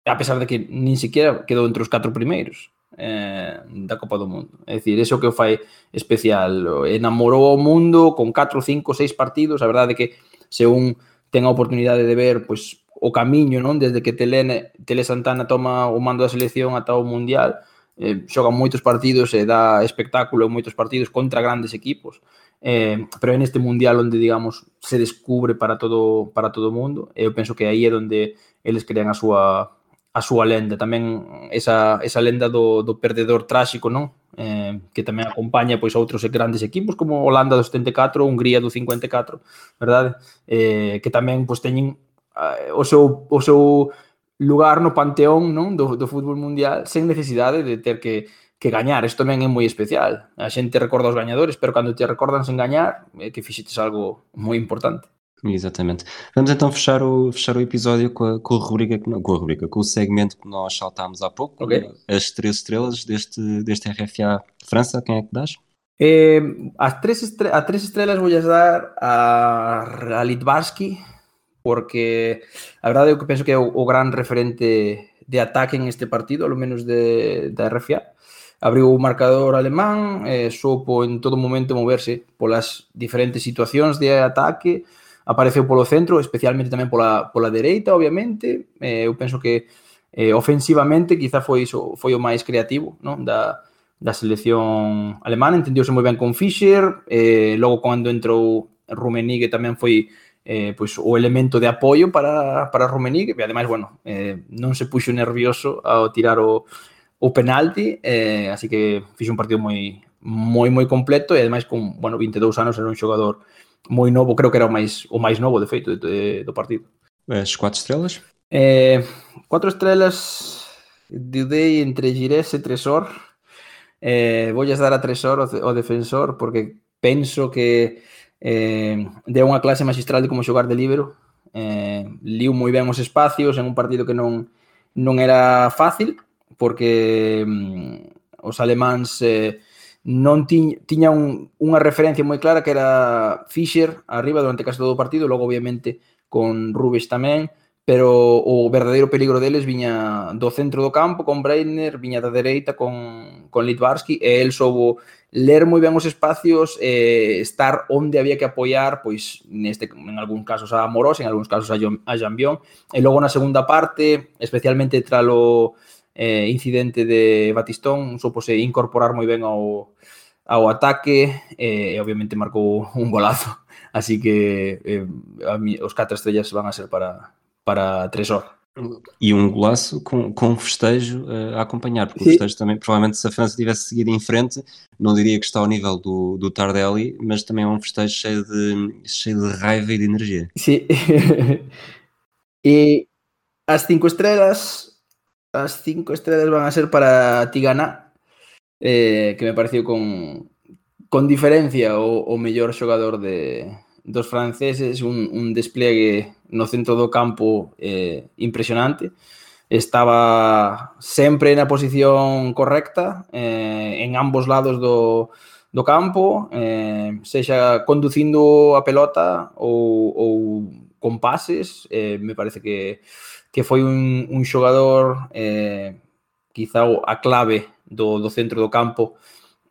a pesar de que nin siquiera quedou entre os catro primeiros eh, da Copa do Mundo. É dicir, eso que o fai especial. Enamorou ao mundo con 4, 5, 6 partidos. A verdade é que se un ten a oportunidade de ver pois, o camiño non desde que Tele, Tele Santana toma o mando da selección ata o Mundial, eh, xoga moitos partidos e dá espectáculo en moitos partidos contra grandes equipos. Eh, pero é neste mundial onde, digamos, se descubre para todo para todo o mundo. E eu penso que aí é onde eles crean a súa a súa lenda, tamén esa, esa lenda do, do perdedor tráxico, non? Eh, que tamén acompaña pois outros grandes equipos como Holanda do 74, Hungría do 54, verdade? Eh, que tamén pois teñen eh, o seu o seu lugar no panteón, non, do do fútbol mundial sen necesidade de ter que que gañar. Isto tamén é moi especial. A xente recorda os gañadores, pero cando te recordan sen gañar, é que fixetes algo moi importante. Exatamente. Vamos então fechar o, fechar o episódio com a, com a rubrica, com a rubrica, com o segmento que nós saltámos há pouco, okay. as três estrelas deste, deste RFA França, quem é que dás? Eh, as, três estre as três estrelas vou dar a, a Litvarsky, porque a verdade é que penso que é o, o gran referente de ataque en este partido, ao menos de, da RFA. abriu o marcador alemán eh, soupo en todo momento moverse polas diferentes situacións de ataque, apareceu polo centro, especialmente tamén pola, pola dereita, obviamente. Eh, eu penso que eh, ofensivamente quizá foi iso, foi o máis creativo non? da, da selección alemana, entendiuse moi ben con Fischer, eh, logo cando entrou Rummenigge tamén foi eh, pois, o elemento de apoio para, para Rummenigge, e ademais, bueno, eh, non se puxo nervioso ao tirar o, o penalti, eh, así que fixe un partido moi moi moi completo e ademais con, bueno, 22 anos era un xogador moi novo, creo que era o máis o máis novo de feito de, de, do partido. Es cuatro estrelas? Eh, cuatro estrelas eh, dudei entre Girés e Tresor. Eh, voulles dar a Tresor o, o defensor porque penso que eh, deu unha clase magistral de como xogar de libero. Eh, liu moi ben os espacios en un partido que non non era fácil, porque mm, os alemáns eh, non ti, tiña un, unha referencia moi clara que era Fischer arriba durante case todo o partido, logo obviamente con Rubens tamén, pero o verdadeiro peligro deles viña do centro do campo con Breitner, viña da dereita con, con Litvarsky e el soubo ler moi ben os espacios e eh, estar onde había que apoiar pois neste en algún casos a Moros, en algúns casos a, John, a Jambión e logo na segunda parte, especialmente tra lo eh, incidente de Batistón, supose incorporar moi ben ao, ao ataque eh, e obviamente marcou un golazo. Así que eh, a mí, os catro estrellas van a ser para, para Tresor. E um golaço com, com um festejo uh, a acompanhar, porque Sim. o festejo também, provavelmente, se a França tivesse seguido em frente, não diria que está ao nível do, do Tardelli, mas também é um festejo cheio de, cheio de raiva e de energia. Sim. e as cinco estrelas, as cinco estrelas van a ser para Tigana, eh, que me pareceu con, con diferencia o, o mellor xogador de, dos franceses, un, un despliegue no centro do campo eh, impresionante. Estaba sempre na posición correcta, eh, en ambos lados do, do campo, eh, sexa conducindo a pelota ou, ou con pases, eh, me parece que que foi un, un xogador eh, quizá a clave do, do centro do campo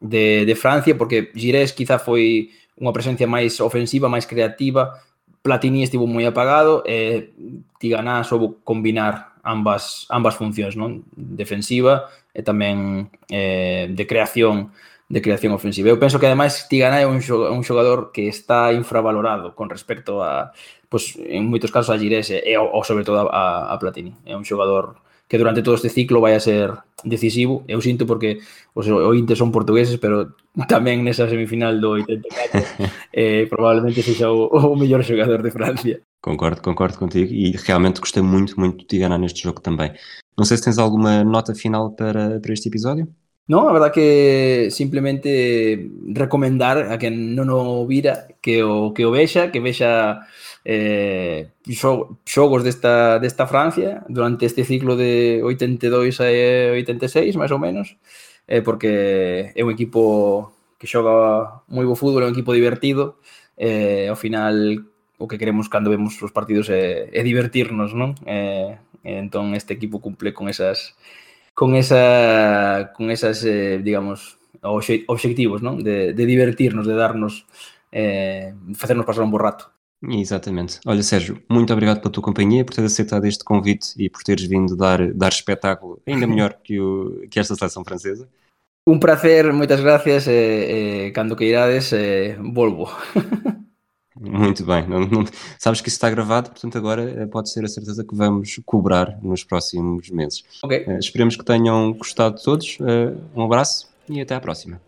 de, de Francia, porque Girés quizá foi unha presencia máis ofensiva, máis creativa, Platini estivo moi apagado e Tiganá soubo combinar ambas ambas funcións, non? Defensiva e tamén eh, de creación de creación ofensiva. Eu penso que ademais Tigana é un xogador que está infravalorado con respecto a pues, en moitos casos a Girese e ou, sobre todo a, a Platini. É un xogador que durante todo este ciclo vai a ser decisivo. Eu sinto porque os ointes son portugueses, pero tamén nesa semifinal do 84 eh, probablemente sexa o, o mellor xogador de Francia. Concordo, concordo contigo e realmente gostei muito, muito de ganhar neste jogo também. Não sei se tens alguma nota final para, para este episódio. No, a verdad que simplemente recomendar a quen non o vira que o, que o vexa, que vexa eh, xogos desta, desta Francia durante este ciclo de 82 a 86, máis ou menos, eh, porque é un equipo que xoga moi bo fútbol, é un equipo divertido, eh, ao final o que queremos cando vemos os partidos é, é divertirnos, non? Eh, entón este equipo cumple con esas con esa con esas eh, digamos obxectivos, non? De, de divertirnos, de darnos eh, facernos pasar un bo rato. Exatamente. Olha, Sérgio, muito obrigado pela tua companhia, por teres aceitado este convite e por teres vindo dar, dar espetáculo ainda melhor que, o, que esta seleção francesa. Un prazer, moitas gracias e, e cando que irades eh, volvo. Muito bem. Não, não, sabes que isso está gravado, portanto agora eh, pode ser a certeza que vamos cobrar nos próximos meses. Ok. Uh, esperemos que tenham gostado todos. Uh, um abraço e até à próxima.